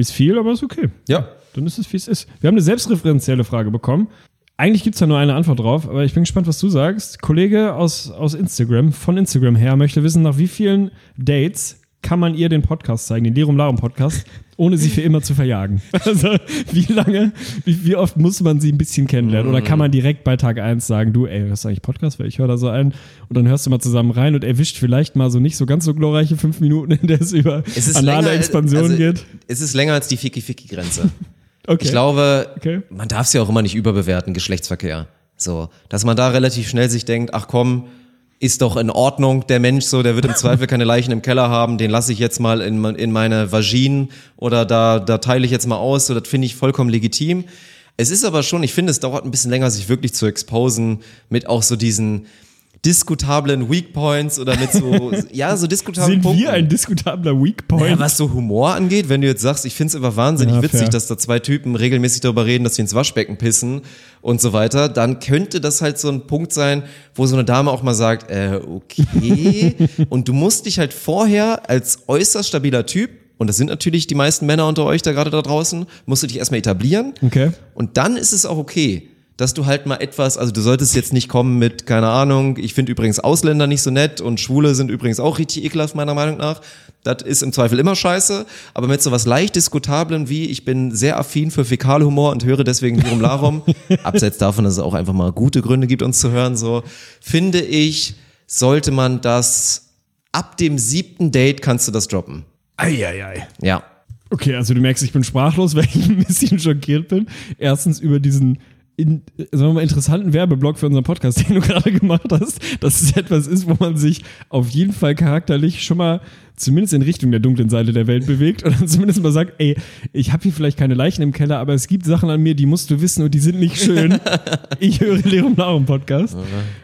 Ist viel, aber ist okay. Ja. Dann ist es, wie es ist. Wir haben eine selbstreferenzielle Frage bekommen. Eigentlich gibt's da nur eine Antwort drauf, aber ich bin gespannt, was du sagst. Kollege aus, aus Instagram, von Instagram her, möchte wissen, nach wie vielen Dates kann man ihr den Podcast zeigen, den Lerum Larum Podcast, ohne sie für immer zu verjagen? Also, wie lange, wie, wie oft muss man sie ein bisschen kennenlernen? Oder kann man direkt bei Tag 1 sagen, du, ey, was ist eigentlich Podcast? Weil ich höre da so ein und dann hörst du mal zusammen rein und erwischt vielleicht mal so nicht so ganz so glorreiche fünf Minuten, in der es über Es ist anale länger, Expansion also, geht. Es ist länger als die Ficky-Ficky-Grenze. Okay. Ich glaube, Okay. man darf ja auch immer nicht überbewerten, Geschlechtsverkehr. So, dass man da relativ schnell sich denkt, ach komm, ist doch in Ordnung, der Mensch so, der wird im Zweifel keine Leichen im Keller haben, den lasse ich jetzt mal in, in meine Vagine oder da, da teile ich jetzt mal aus, so, das finde ich vollkommen legitim. Es ist aber schon, ich finde, es dauert ein bisschen länger, sich wirklich zu exposen mit auch so diesen diskutablen Weak Points oder mit so, ja, so diskutablen Sind Punkten. wir ein diskutabler Weak Point? Ja, was so Humor angeht, wenn du jetzt sagst, ich find's immer wahnsinnig Ja, witzig, fair. dass da zwei Typen regelmäßig darüber reden, dass sie ins Waschbecken pissen und so weiter, dann könnte das halt so ein Punkt sein, wo so eine Dame auch mal sagt, äh, okay, und du musst dich halt vorher als äußerst stabiler Typ, und das sind natürlich die meisten Männer unter euch da gerade da draußen, musst du dich erstmal etablieren. Okay. Und dann ist es auch okay, dass du halt mal etwas, also du solltest jetzt nicht kommen mit, keine Ahnung, ich finde übrigens Ausländer nicht so nett und Schwule sind übrigens auch richtig ekelhaft, meiner Meinung nach. Das ist im Zweifel immer scheiße, aber mit so was leicht Diskutablem wie, ich bin sehr affin für Fäkalhumor und höre deswegen Lirum Larum, abseits davon, dass es auch einfach mal gute Gründe gibt, uns zu hören, so, finde ich, sollte man das, ab dem siebten Date kannst du das droppen. Eieiei. Ja. Okay, also du merkst, ich bin sprachlos, weil ich ein bisschen schockiert bin. Erstens über diesen in, sagen wir mal, interessanten Werbeblock für unseren Podcast, den du gerade gemacht hast, dass es etwas ist, wo man sich auf jeden Fall charakterlich schon mal zumindest in Richtung der dunklen Seite der Welt bewegt und dann zumindest mal sagt, ey, ich habe hier vielleicht keine Leichen im Keller, aber es gibt Sachen an mir, die musst du wissen und die sind nicht schön. ich höre Lerum Larum Podcast.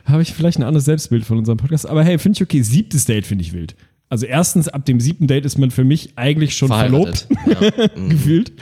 Habe ich vielleicht ein anderes Selbstbild von unserem Podcast, aber hey, finde ich okay. Siebtes Date finde ich wild. Also erstens, ab dem siebten Date ist man für mich eigentlich schon verlobt. Ja. gefühlt.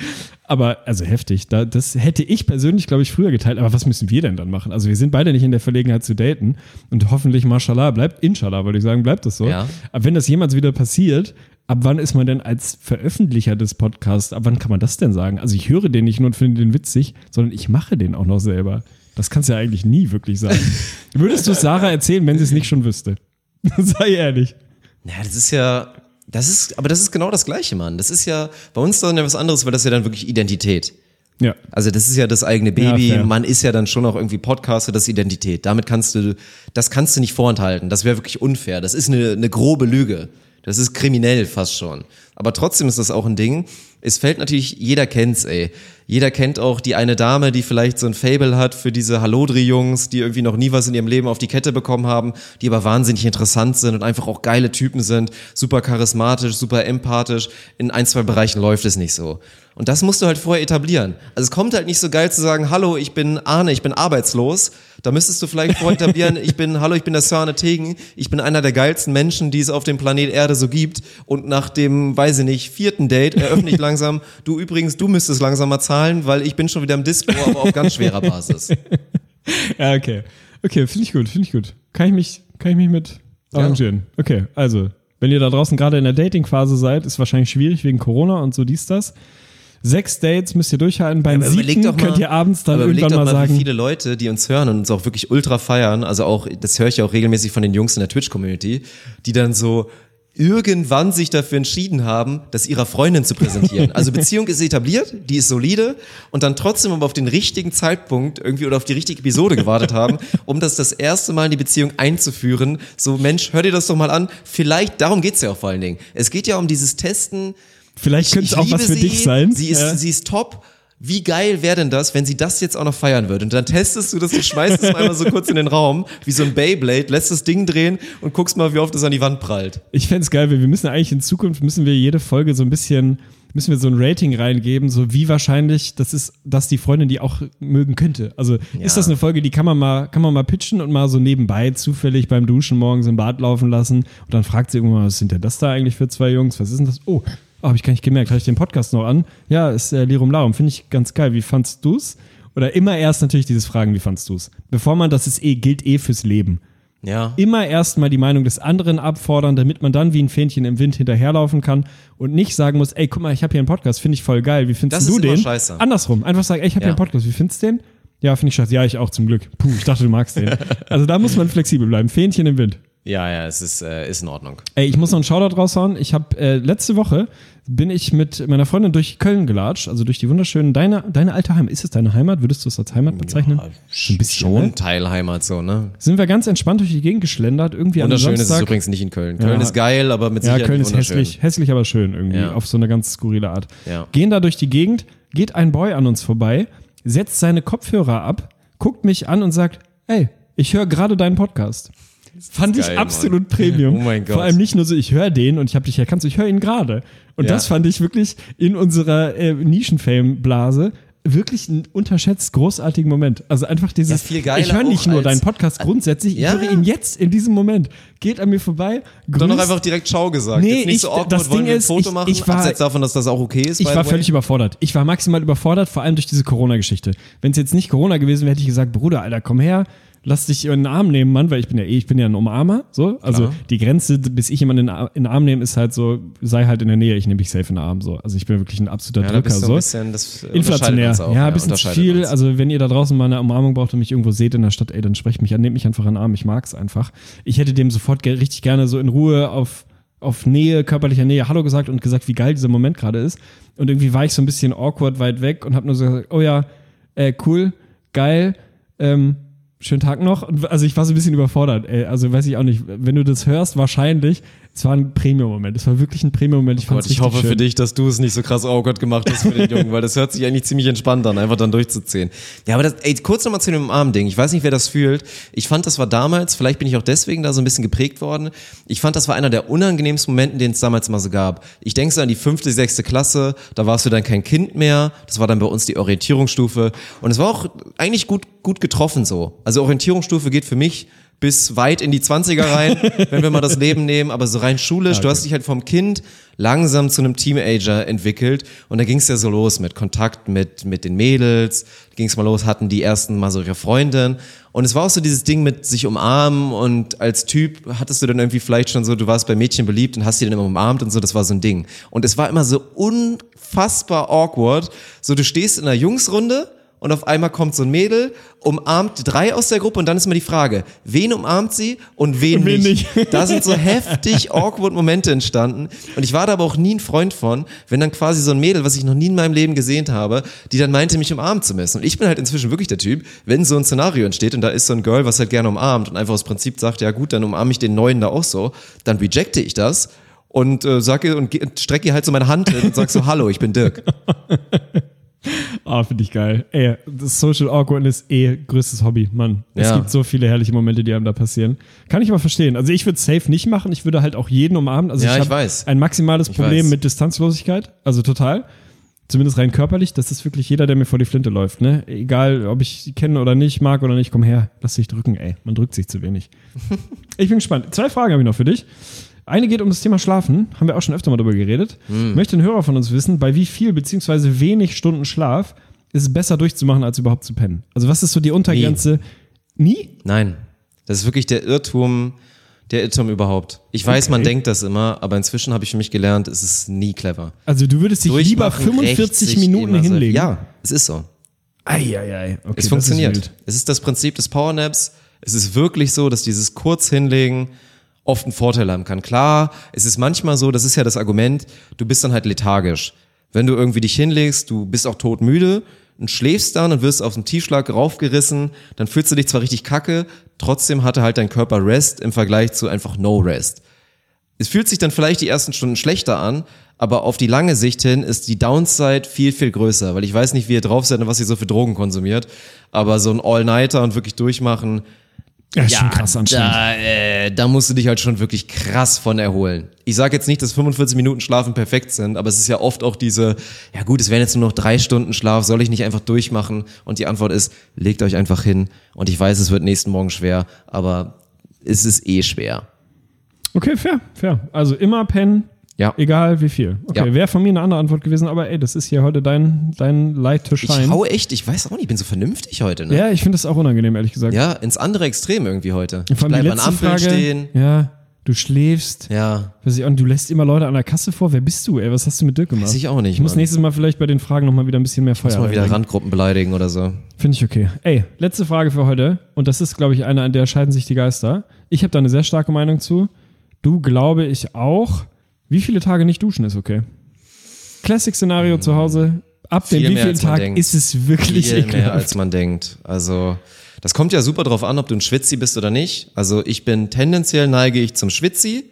Aber also heftig. Da, das hätte ich persönlich, glaube ich, früher geteilt. Aber was müssen wir denn dann machen? Also wir sind beide nicht in der Verlegenheit zu daten. Und hoffentlich, mashallah, bleibt, inshallah, würde ich sagen, bleibt das so. Ja. Aber wenn das jemals wieder passiert, ab wann ist man denn als Veröffentlicher des Podcasts, ab wann kann man das denn sagen? Also ich höre den nicht nur und finde den witzig, sondern ich mache den auch noch selber. Das kannst du ja eigentlich nie wirklich sagen. Würdest du es Sarah erzählen, wenn sie es nicht schon wüsste? Sei ehrlich. Ja, das ist ja, das ist, aber das ist genau das Gleiche, Mann. Das ist ja, bei uns dann ja was anderes, weil das ist ja dann wirklich Identität. Ja. Also das ist ja das eigene Baby. Ja. Man ist ja dann schon auch irgendwie Podcaster, das ist Identität. Damit kannst du, das kannst du nicht vorenthalten. Das wäre wirklich unfair. Das ist eine, eine grobe Lüge. Das ist kriminell fast schon. Aber trotzdem ist das auch ein Ding. Es fällt natürlich, jeder kennt's, ey. Jeder kennt auch die eine Dame, die vielleicht so ein Fable hat für diese Hallodri-Jungs, die irgendwie noch nie was in ihrem Leben auf die Kette bekommen haben, die aber wahnsinnig interessant sind und einfach auch geile Typen sind, super charismatisch, super empathisch. In ein, zwei Bereichen läuft es nicht so. Und das musst du halt vorher etablieren. Also es kommt halt nicht so geil zu sagen, hallo, ich bin Arne, ich bin arbeitslos. Da müsstest du vielleicht vorher etablieren, ich bin, hallo, ich bin der Sir Arne Tegen, ich bin einer der geilsten Menschen, die es auf dem Planet Erde so gibt. Und nach dem, weiß ich nicht, vierten Date eröffne ich langsam, du übrigens, du müsstest langsam mal zahlen, weil ich bin schon wieder im Dispo, aber auf ganz schwerer Basis. Ja, okay. Okay, finde ich gut, finde ich gut. Kann ich mich, kann ich mich mit arrangieren. Okay, also, wenn ihr da draußen gerade in der Dating-Phase seid, ist wahrscheinlich schwierig wegen Corona und so dies, das. Sechs Dates müsst ihr durchhalten. Beim überleg siebten doch mal- könnt ihr abends dann irgendwann mal mal, wie sagen, viele Leute, die uns hören und uns auch wirklich ultra feiern, also auch, das höre ich ja auch regelmäßig von den Jungs in der Twitch-Community, die dann so irgendwann sich dafür entschieden haben, das ihrer Freundin zu präsentieren. Also Beziehung ist etabliert, die ist solide und dann trotzdem aber auf den richtigen Zeitpunkt irgendwie oder auf die richtige Episode gewartet haben, um das das erste Mal in die Beziehung einzuführen. So, Mensch, hör dir das doch mal an. Vielleicht, darum geht's ja auch vor allen Dingen. Es geht ja um dieses Testen, vielleicht könnte es auch was für sie, dich sein. Sie ist, Ja. sie ist top. Wie geil wäre denn das, wenn sie das jetzt auch noch feiern würde? Und dann testest du das, du schmeißt es einmal so kurz in den Raum, wie so ein Beyblade, lässt das Ding drehen und guckst mal, wie oft es an die Wand prallt. Ich fänd's geil, weil wir müssen eigentlich in Zukunft, müssen wir jede Folge so ein bisschen, müssen wir so ein Rating reingeben, so wie wahrscheinlich das ist, dass die Freundin die auch mögen könnte. Also ist das eine Folge, die kann man mal, kann man mal pitchen und mal so nebenbei zufällig beim Duschen morgens im Bad laufen lassen und dann fragt sie irgendwann was sind denn das da eigentlich für zwei Jungs? Was ist denn das? Oh, oh habe ich gar nicht gemerkt. Habe ich den Podcast noch an? Ja, ist äh, Lirum Larum. Finde ich ganz geil. Wie fandst du's? Oder immer erst natürlich dieses Fragen, wie fandst du's? Bevor man, das ist eh, gilt eh fürs Leben Ja. immer erstmal die Meinung des anderen abfordern, damit man dann wie ein Fähnchen im Wind hinterherlaufen kann und nicht sagen muss, ey, guck mal, ich habe hier einen Podcast, finde ich voll geil. Wie findest Das du ist immer den? scheiße. Andersrum, einfach sagen, ey, ich habe Ja. hier einen Podcast, wie findest du den? Ja, finde ich scheiße. Ja, ich auch zum Glück. Puh, ich dachte, du magst den. Also da muss man flexibel bleiben. Fähnchen im Wind. Ja, ja, es ist, äh, ist in Ordnung. Ey, ich muss noch einen Shoutout raushauen. Ich habe äh, letzte Woche bin ich mit meiner Freundin durch Köln gelatscht, also durch die wunderschönen, deine, deine alte Heimat. Ist es deine Heimat? Würdest du es als Heimat bezeichnen? Ja, ein bisschen, Schon ne? Teilheimat so, ne? Sind wir ganz entspannt durch die Gegend geschlendert, irgendwie am Wunderschön ist es übrigens nicht in Köln. Köln Ja. ist geil, aber mit Ja, Sicherheit Köln nicht ist wunderschön. hässlich, hässlich, aber schön irgendwie, Ja. auf so eine ganz skurrile Art. Ja. Gehen da durch die Gegend, geht ein Boy an uns vorbei, setzt seine Kopfhörer ab, guckt mich an und sagt, ey, ich höre gerade deinen Podcast. Fand ich geil, absolut Mann. Premium. Oh mein Gott. Vor allem nicht nur so, ich höre den und ich habe dich erkannt, so, ich höre ihn gerade. Und Ja. das fand ich wirklich in unserer äh, Nischen-Fame-Blase wirklich einen unterschätzt großartigen Moment. Also einfach dieses, Ja, ich höre nicht nur deinen Podcast grundsätzlich, Ja. ich höre ihn jetzt in diesem Moment. Geht an mir vorbei, Dann noch grüßt- einfach direkt Ciao gesagt. Nee, Jetzt nicht ich- so awkward, das Ding wir ein ist, Foto ich- machen, ich war- abseits davon, dass das auch okay ist. Ich war völlig überfordert. Ich war maximal überfordert, vor allem durch diese Corona-Geschichte. Wenn es jetzt nicht Corona gewesen wäre, hätte ich gesagt, Bruder, Alter, komm her, lass dich in den Arm nehmen, Mann, weil ich bin ja eh, ich bin ja ein Umarmer, so. Also Klar. die Grenze, bis ich jemanden in, den Ar- in den Arm nehme, ist halt so, sei halt in der Nähe, ich nehme dich safe in den Arm, so. Also ich bin wirklich ein absoluter ja, Drücker, so. ein bisschen, das Inflationär. uns auch, ja, ein bisschen viel. uns. Also, wenn ihr da draußen mal eine Umarmung braucht und mich irgendwo seht in der Stadt, ey, dann sprecht mich an, nehmt mich einfach an den Arm. Ich mag's einfach. Ich hätte dem sofort ge richtig gerne so in Ruhe auf, auf Nähe, körperlicher Nähe Hallo gesagt und gesagt, wie geil dieser Moment gerade ist. Und irgendwie war ich so ein bisschen awkward weit weg und hab nur so gesagt, oh ja, äh, cool, geil, ähm, schönen Tag noch. Also ich war so ein bisschen überfordert. Ey. Also weiß ich auch nicht, wenn du das hörst, wahrscheinlich, es war ein Premium-Moment. Es war wirklich ein Premium-Moment. Ich, fand's Gott, ich hoffe schön. für dich, dass du es nicht so krass awkward gemacht hast für den Jungen, weil das hört sich eigentlich ziemlich entspannt an, einfach dann durchzuziehen. Ja, aber das, ey, kurz nochmal zu dem Arm-Ding. Ich weiß nicht, wer das fühlt. Ich fand, das war damals, vielleicht bin ich auch deswegen da so ein bisschen geprägt worden. Ich fand, das war einer der unangenehmsten Momente, den es damals mal so gab. Ich denke so an die fünfte, sechste Klasse, da warst du dann kein Kind mehr. Das war dann bei uns die Orientierungsstufe. Und es war auch eigentlich gut, gut getroffen so. Also Orientierungsstufe geht für mich bis weit in die 20er rein, wenn wir mal das Leben nehmen, aber so rein schulisch, du hast dich halt vom Kind langsam zu einem Teenager entwickelt. Und da ging es ja so los mit Kontakt mit, mit den Mädels, ging es mal los, hatten die ersten mal so ihre Freundin. Und es war auch so dieses Ding mit sich umarmen. Und als Typ hattest du dann irgendwie vielleicht schon so, du warst bei Mädchen beliebt und hast die dann immer umarmt und so, das war so ein Ding. Und es war immer so unfassbar awkward, so du stehst in einer Jungsrunde und auf einmal kommt so ein Mädel, umarmt drei aus der Gruppe und dann ist immer die Frage, wen umarmt sie und wen, Wen nicht. nicht. Da sind so heftig awkward Momente entstanden und ich war da aber auch nie ein Freund von, wenn dann quasi so ein Mädel, was ich noch nie in meinem Leben gesehen habe, die dann meinte, mich umarmen zu müssen. Und ich bin halt inzwischen wirklich der Typ, wenn so ein Szenario entsteht und da ist so ein Girl, was halt gerne umarmt und einfach aus Prinzip sagt, ja gut, dann umarme ich den Neuen da auch so, dann rejecte ich das und äh, sag ihr und ge- strecke ihr halt so meine Hand hin und sag so, hallo, ich bin Dirk. Ah, finde ich geil. Ey, das Social Awkwardness eh größtes Hobby, Mann. Es Ja. gibt so viele herrliche Momente, die einem da passieren. Kann ich aber verstehen. Also ich würde safe nicht machen. Ich würde halt auch jeden umarmen. Also Ja, ich, ich weiß. ein maximales Ich Problem weiß. mit Distanzlosigkeit. Also total. Zumindest rein körperlich. Das ist wirklich jeder, der mir vor die Flinte läuft. Ne? Egal, ob ich kenne oder nicht, mag oder nicht, komm her, lass dich drücken. Ey, man drückt sich zu wenig. ich bin gespannt. Zwei Fragen habe ich noch für dich. Eine geht um das Thema Schlafen, haben wir auch schon öfter mal darüber geredet. Hm. Möchte ein Hörer von uns wissen, bei wie viel beziehungsweise wenig Stunden Schlaf ist es besser durchzumachen, als überhaupt zu pennen? Also was ist so die Untergrenze? Nie? Nein, das ist wirklich der Irrtum, der Irrtum überhaupt. Ich weiß, man Okay. denkt das immer, aber inzwischen habe ich für mich gelernt, es ist nie clever. Also du würdest dich lieber Durchmachen 45 rächt sich Minuten hinlegen? Ja, es ist so. Eieiei. Okay, das Es ist funktioniert. wild. Es ist das Prinzip des Powernaps. Es ist wirklich so, dass dieses kurz hinlegen oft einen Vorteil haben kann. Klar, es ist manchmal so, das ist ja das Argument, du bist dann halt lethargisch. Wenn du irgendwie dich hinlegst, du bist auch todmüde und schläfst dann und wirst auf den Tiefschlag raufgerissen, dann fühlst du dich zwar richtig kacke, trotzdem hatte halt dein Körper Rest im Vergleich zu einfach No Rest. Es fühlt sich dann vielleicht die ersten Stunden schlechter an, aber auf die lange Sicht hin ist die Downside viel, viel größer, weil ich weiß nicht, wie ihr drauf seid und was ihr so für Drogen konsumiert, aber so ein All-Nighter und wirklich durchmachen, Ja, ist schon krass anstrengend. da, äh, da musst du dich halt schon wirklich krass von erholen. Ich sage jetzt nicht, dass 45 Minuten Schlafen perfekt sind, aber es ist ja oft auch diese, ja gut, es wären jetzt nur noch drei Stunden Schlaf, soll ich nicht einfach durchmachen? Und die Antwort ist, legt euch einfach hin. Und ich weiß, es wird nächsten Morgen schwer, aber es ist eh schwer. Okay, fair, fair. Also immer pennen, Ja. egal wie viel. Okay, Ja. wäre von mir eine andere Antwort gewesen, aber ey, das ist hier heute dein, dein Light to Ich hau echt, ich weiß auch nicht, ich bin so vernünftig heute, ne? ja, ich finde das auch unangenehm, ehrlich gesagt. Ja, ins andere Extrem irgendwie heute. Ich bleib an Ampeln Frage, stehen. Ja, du schläfst. Ja, Weiß ich nicht, du lässt immer Leute an der Kasse vor. Wer bist du, ey? Was hast du mit Dirk gemacht? weiß ich auch nicht. Ich muss Mann. nächstes Mal vielleicht bei den Fragen nochmal wieder ein bisschen mehr Feuer Muss mal wieder reinbringen. Randgruppen beleidigen oder so. Finde ich okay. Ey, letzte Frage für heute. Und das ist, glaube ich, eine, an der scheiden sich die Geister. Ich habe da eine sehr starke Meinung zu. Du glaube ich auch. Wie viele Tage nicht duschen ist okay? Classic-Szenario zu Hause. Ab dem Viel mehr, wievielten Tag denkt. ist es wirklich Viel mehr ekelhaft. als man denkt. Also, das kommt ja super drauf an, ob du ein Schwitzi bist oder nicht. Also, ich bin tendenziell neige ich zum Schwitzi.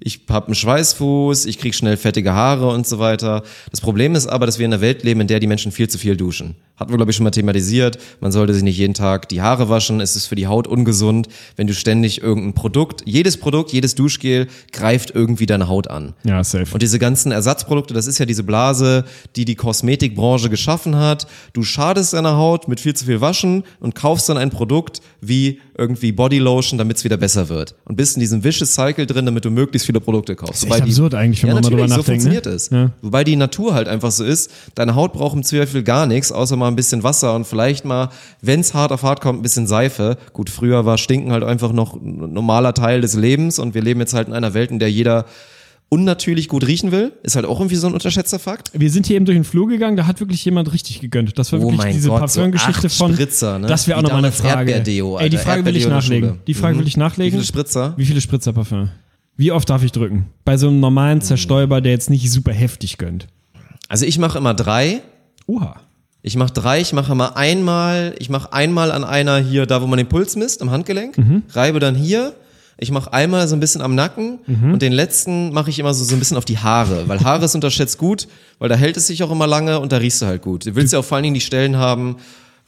Ich habe einen Schweißfuß, ich krieg schnell fettige Haare und so weiter. Das Problem ist aber, dass wir in einer Welt leben, in der die Menschen viel zu viel duschen. Hatten wir, glaube ich, schon mal thematisiert. Man sollte sich nicht jeden Tag die Haare waschen. Es ist für die Haut ungesund, wenn du ständig irgendein Produkt, jedes Produkt, jedes Duschgel greift irgendwie deine Haut an. Ja, safe. Und diese ganzen Ersatzprodukte, das ist ja diese Blase, die die Kosmetikbranche geschaffen hat. Du schadest deiner Haut mit viel zu viel Waschen und kaufst dann ein Produkt wie irgendwie Bodylotion, damit es wieder besser wird. Und bist in diesem vicious Cycle drin, damit du möglichst viele Produkte kaufst. ist echt absurd eigentlich, wenn ja, man mal drüber so nachdenkt, funktioniert ne? es. Ja. Wobei die Natur halt einfach so ist, deine Haut braucht im Zweifel gar nichts, außer mal ein bisschen Wasser und vielleicht mal, wenn es hart auf hart kommt, ein bisschen Seife. Gut, früher war Stinken halt einfach noch ein normaler Teil des Lebens und wir leben jetzt halt in einer Welt, in der jeder unnatürlich gut riechen will. Ist halt auch irgendwie so ein unterschätzter Fakt. Wir sind hier eben durch den Flur gegangen, da hat wirklich jemand richtig gegönnt. Das war Oh wirklich diese so Parfümgeschichte acht von. Spritzer, ne? Das wäre auch nochmal eine Frage. Erdbeerdeo, Ey, die Alter. Frage will ich nachlegen. Die Frage Mhm. will ich nachlegen. Wie viele Spritzer? Wie viele Spritzer Parfüm? Wie oft darf ich drücken? Bei so einem normalen Zerstäuber, der jetzt nicht super heftig gönnt. Also ich mache immer drei. Oha. Ich mache drei, ich mache immer einmal, ich mache einmal an einer hier, da wo man den Puls misst, am Handgelenk, Mhm. reibe dann hier. Ich mache einmal so ein bisschen am Nacken Mhm. und den letzten mache ich immer so, so ein bisschen auf die Haare, weil Haare ist unterschätzt gut, weil da hält es sich auch immer lange und da riechst du halt gut. Du willst ja auch vor allen Dingen die Stellen haben,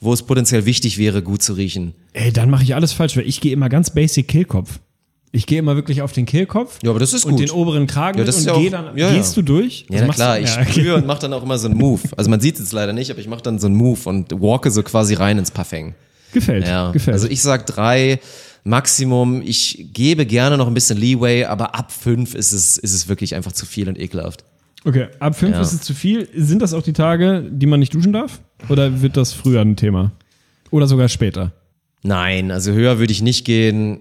wo es potenziell wichtig wäre, gut zu riechen. Ey, dann mache ich alles falsch, weil ich gehe immer ganz basic Kehlkopf. Ich gehe immer wirklich auf den Kehlkopf. Ja, aber das ist und gut. den oberen Kragen Ja, das ist und ja geh auch- dann, ja, ja. gehst du durch? Ja, na klar, du? ich Ja, okay. spüre und mache dann auch immer so einen Move. Also man sieht es jetzt leider nicht, aber ich mache dann so einen Move und walke so quasi rein ins Parfum. Gefällt, Ja, gefällt. also ich sag drei Maximum. Ich gebe gerne noch ein bisschen Leeway, aber ab fünf ist es, ist es wirklich einfach zu viel und ekelhaft. okay, ab fünf Ja. ist es zu viel. Sind das auch die Tage, die man nicht duschen darf? Oder wird das früher ein Thema? Oder sogar später? Nein, also höher würde ich nicht gehen.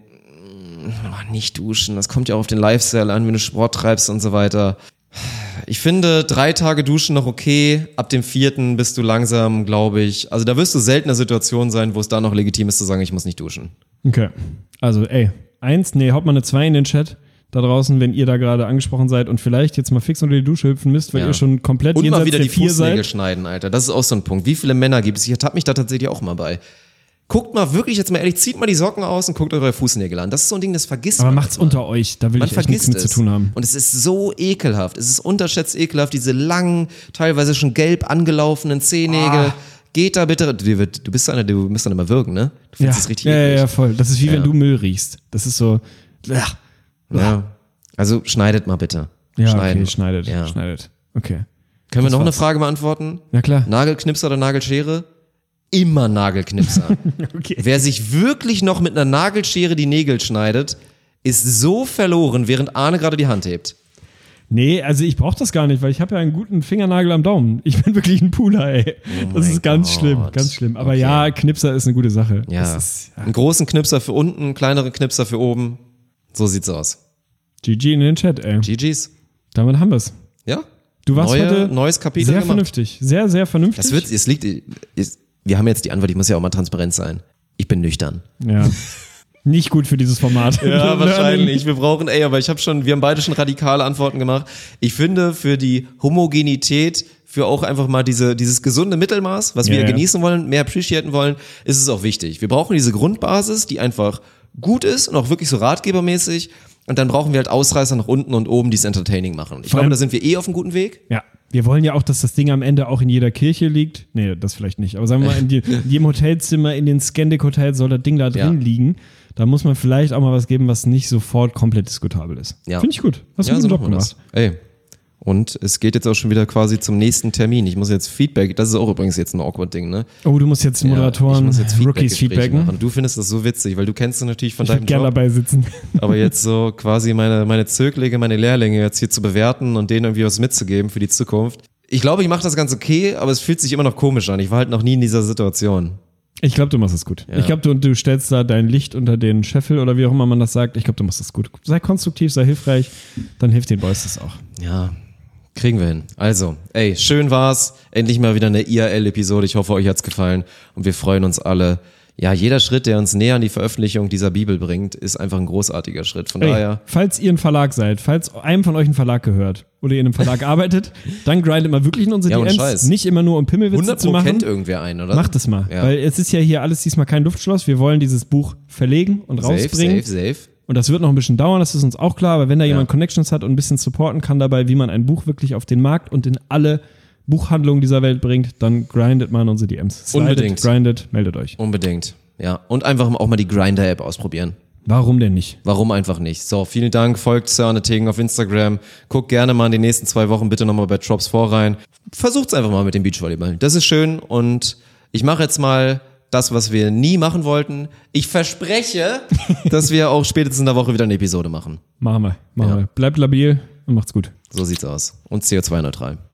Oh, nicht duschen, das kommt ja auch auf den Lifestyle an, wenn du Sport treibst und so weiter. Ich finde drei Tage duschen noch okay. Ab dem vierten bist du langsam, glaube ich. Also da wirst du selten in einer Situation sein, wo es da noch legitim ist zu sagen, ich muss nicht duschen. Okay. Also, ey, eins, nee, haut mal eine zwei in den Chat da draußen, wenn ihr da gerade angesprochen seid und vielleicht jetzt mal fix unter die Dusche hüpfen müsst, weil Ja. ihr schon komplett Und mal wieder der die vier Fußnägel seid. schneiden, Alter. Das ist auch so ein Punkt. Wie viele Männer gibt es? Ich ertappe mich da tatsächlich auch mal bei. Guckt mal wirklich jetzt mal ehrlich, zieht mal die Socken aus und guckt eure Fußnägel an. Das ist so ein Ding, das vergisst Aber man. macht's manchmal. unter euch, da will Man ich echt nichts mit es. zu tun haben. Und es ist so ekelhaft. Es ist unterschätzt ekelhaft, diese langen, teilweise schon gelb angelaufenen Zehennägel. Ah. Geht da bitte. Du, du bist einer, du musst dann immer wirken, ne? Du Ja, findest es richtig ja, ja, ja, voll. Das ist wie wenn Ja. du Müll riechst. Das ist so. Ja, Ja. Also schneidet mal bitte. ja Schneiden. okay, schneidet, Ja. schneidet. Okay. Können wir Das noch eine. Frage beantworten? Ja, klar. Nagelknipser oder Nagelschere? Immer Nagelknipser. Okay. Wer sich wirklich noch mit einer Nagelschere die Nägel schneidet, ist so verloren, während Arne gerade die Hand hebt. Nee, also ich brauche das gar nicht, weil ich habe ja einen guten Fingernagel am Daumen. Ich bin wirklich ein Pooler, ey. das mein ist ganz Gott. schlimm, ganz schlimm. Aber Okay. ja, Knipser ist eine gute Sache. Ja. Das ist, ja. Einen großen Knipser für unten, kleineren Knipser für oben. So sieht's aus. GG in den Chat, ey. GG's. Damit haben wir's. Ja? Du warst Neue, heute neues Kapitel sehr gemacht. vernünftig. Sehr, sehr vernünftig. Das wird, es liegt, es, wir haben jetzt die Antwort, ich muss ja auch mal transparent sein. Ich bin nüchtern. Ja. Nicht gut für dieses Format. Ja, wahrscheinlich. Wir brauchen, ey, aber ich habe schon, wir haben beide schon radikale Antworten gemacht. Ich finde, für die Homogenität, für auch einfach mal diese, dieses gesunde Mittelmaß, was Ja, wir ja. genießen wollen, mehr appreciaten wollen, ist es auch wichtig. Wir brauchen diese Grundbasis, die einfach gut ist und auch wirklich so ratgebermäßig. Und dann brauchen wir halt Ausreißer nach unten und oben, die es entertaining machen. Ich Vor glaube, da sind wir eh auf einem guten Weg. Ja. Wir wollen ja auch, dass das Ding am Ende auch in jeder Kirche liegt. Nee, das vielleicht nicht. Aber sagen wir mal, in, die, in jedem Hotelzimmer, in den Scandic Hotels soll das Ding da drin Ja. liegen. Da muss man vielleicht auch mal was geben, was nicht sofort komplett diskutabel ist. Ja. Finde ich gut. Hast du Ja, einen so Job gemacht. das. Ey. Und es geht jetzt auch schon wieder quasi zum nächsten Termin. Ich muss jetzt Feedback, das ist auch übrigens jetzt ein awkward Ding, ne? Oh, du musst jetzt Moderatoren, ja, muss jetzt Rookies Feedback feedbacken. machen. Du findest das so witzig, weil du kennst es natürlich von Ich deinem gerne Job. dabei sitzen. Aber jetzt so quasi meine, meine Zöglinge, meine Lehrlinge jetzt hier zu bewerten und denen irgendwie was mitzugeben für die Zukunft. Ich glaube, ich mache das ganz okay, aber es fühlt sich immer noch komisch an. Ich war halt noch nie in dieser Situation. Ich glaube, du machst es gut. Ich glaube, du, du stellst da dein Licht unter den Scheffel oder wie auch immer man das sagt. Ich glaube, du machst das gut. Sei konstruktiv, sei hilfreich, dann hilft den Boys das auch. Ja, kriegen wir hin. Also, ey, schön war's. Endlich mal wieder eine IRL-Episode. Ich hoffe, euch hat's gefallen und wir freuen uns alle, ja, jeder Schritt, der uns näher an die Veröffentlichung dieser Bibel bringt, ist einfach ein großartiger Schritt. Von Ey, daher, falls ihr ein Verlag seid, falls einem von euch ein Verlag gehört oder ihr in einem Verlag arbeitet, dann grindet mal wirklich in unsere Ja, DMs. Scheiß. Nicht immer nur um Pimmelwitze 100 zu machen. kennt irgendwer einen, oder? Macht es mal. Ja. Weil es ist ja hier alles diesmal kein Luftschloss. Wir wollen dieses Buch verlegen und Safe, rausbringen. safe, safe. Und das wird noch ein bisschen dauern, das ist uns auch klar. Aber wenn da Ja. jemand Connections hat und ein bisschen supporten kann dabei, wie man ein Buch wirklich auf den Markt und in alle Buchhandlungen dieser Welt bringt, dann grindet mal in unsere DMs. Slidet, Unbedingt. Grindet, meldet euch. Unbedingt. Ja. Und einfach auch mal die Grinder-App ausprobieren. Warum denn nicht? Warum einfach nicht? So, vielen Dank. Folgt Sir Arne Tegen auf Instagram. Guckt gerne mal in den nächsten zwei Wochen bitte nochmal bei Drops vor rein. Versucht's einfach mal mit dem Beachvolleyball. Das ist schön und ich mache jetzt mal das, was wir nie machen wollten. Ich verspreche, dass wir auch spätestens in der Woche wieder eine Episode machen. Machen wir. Machen Ja. wir. Bleibt labil und macht's gut. So sieht's aus. Und CO2-neutral.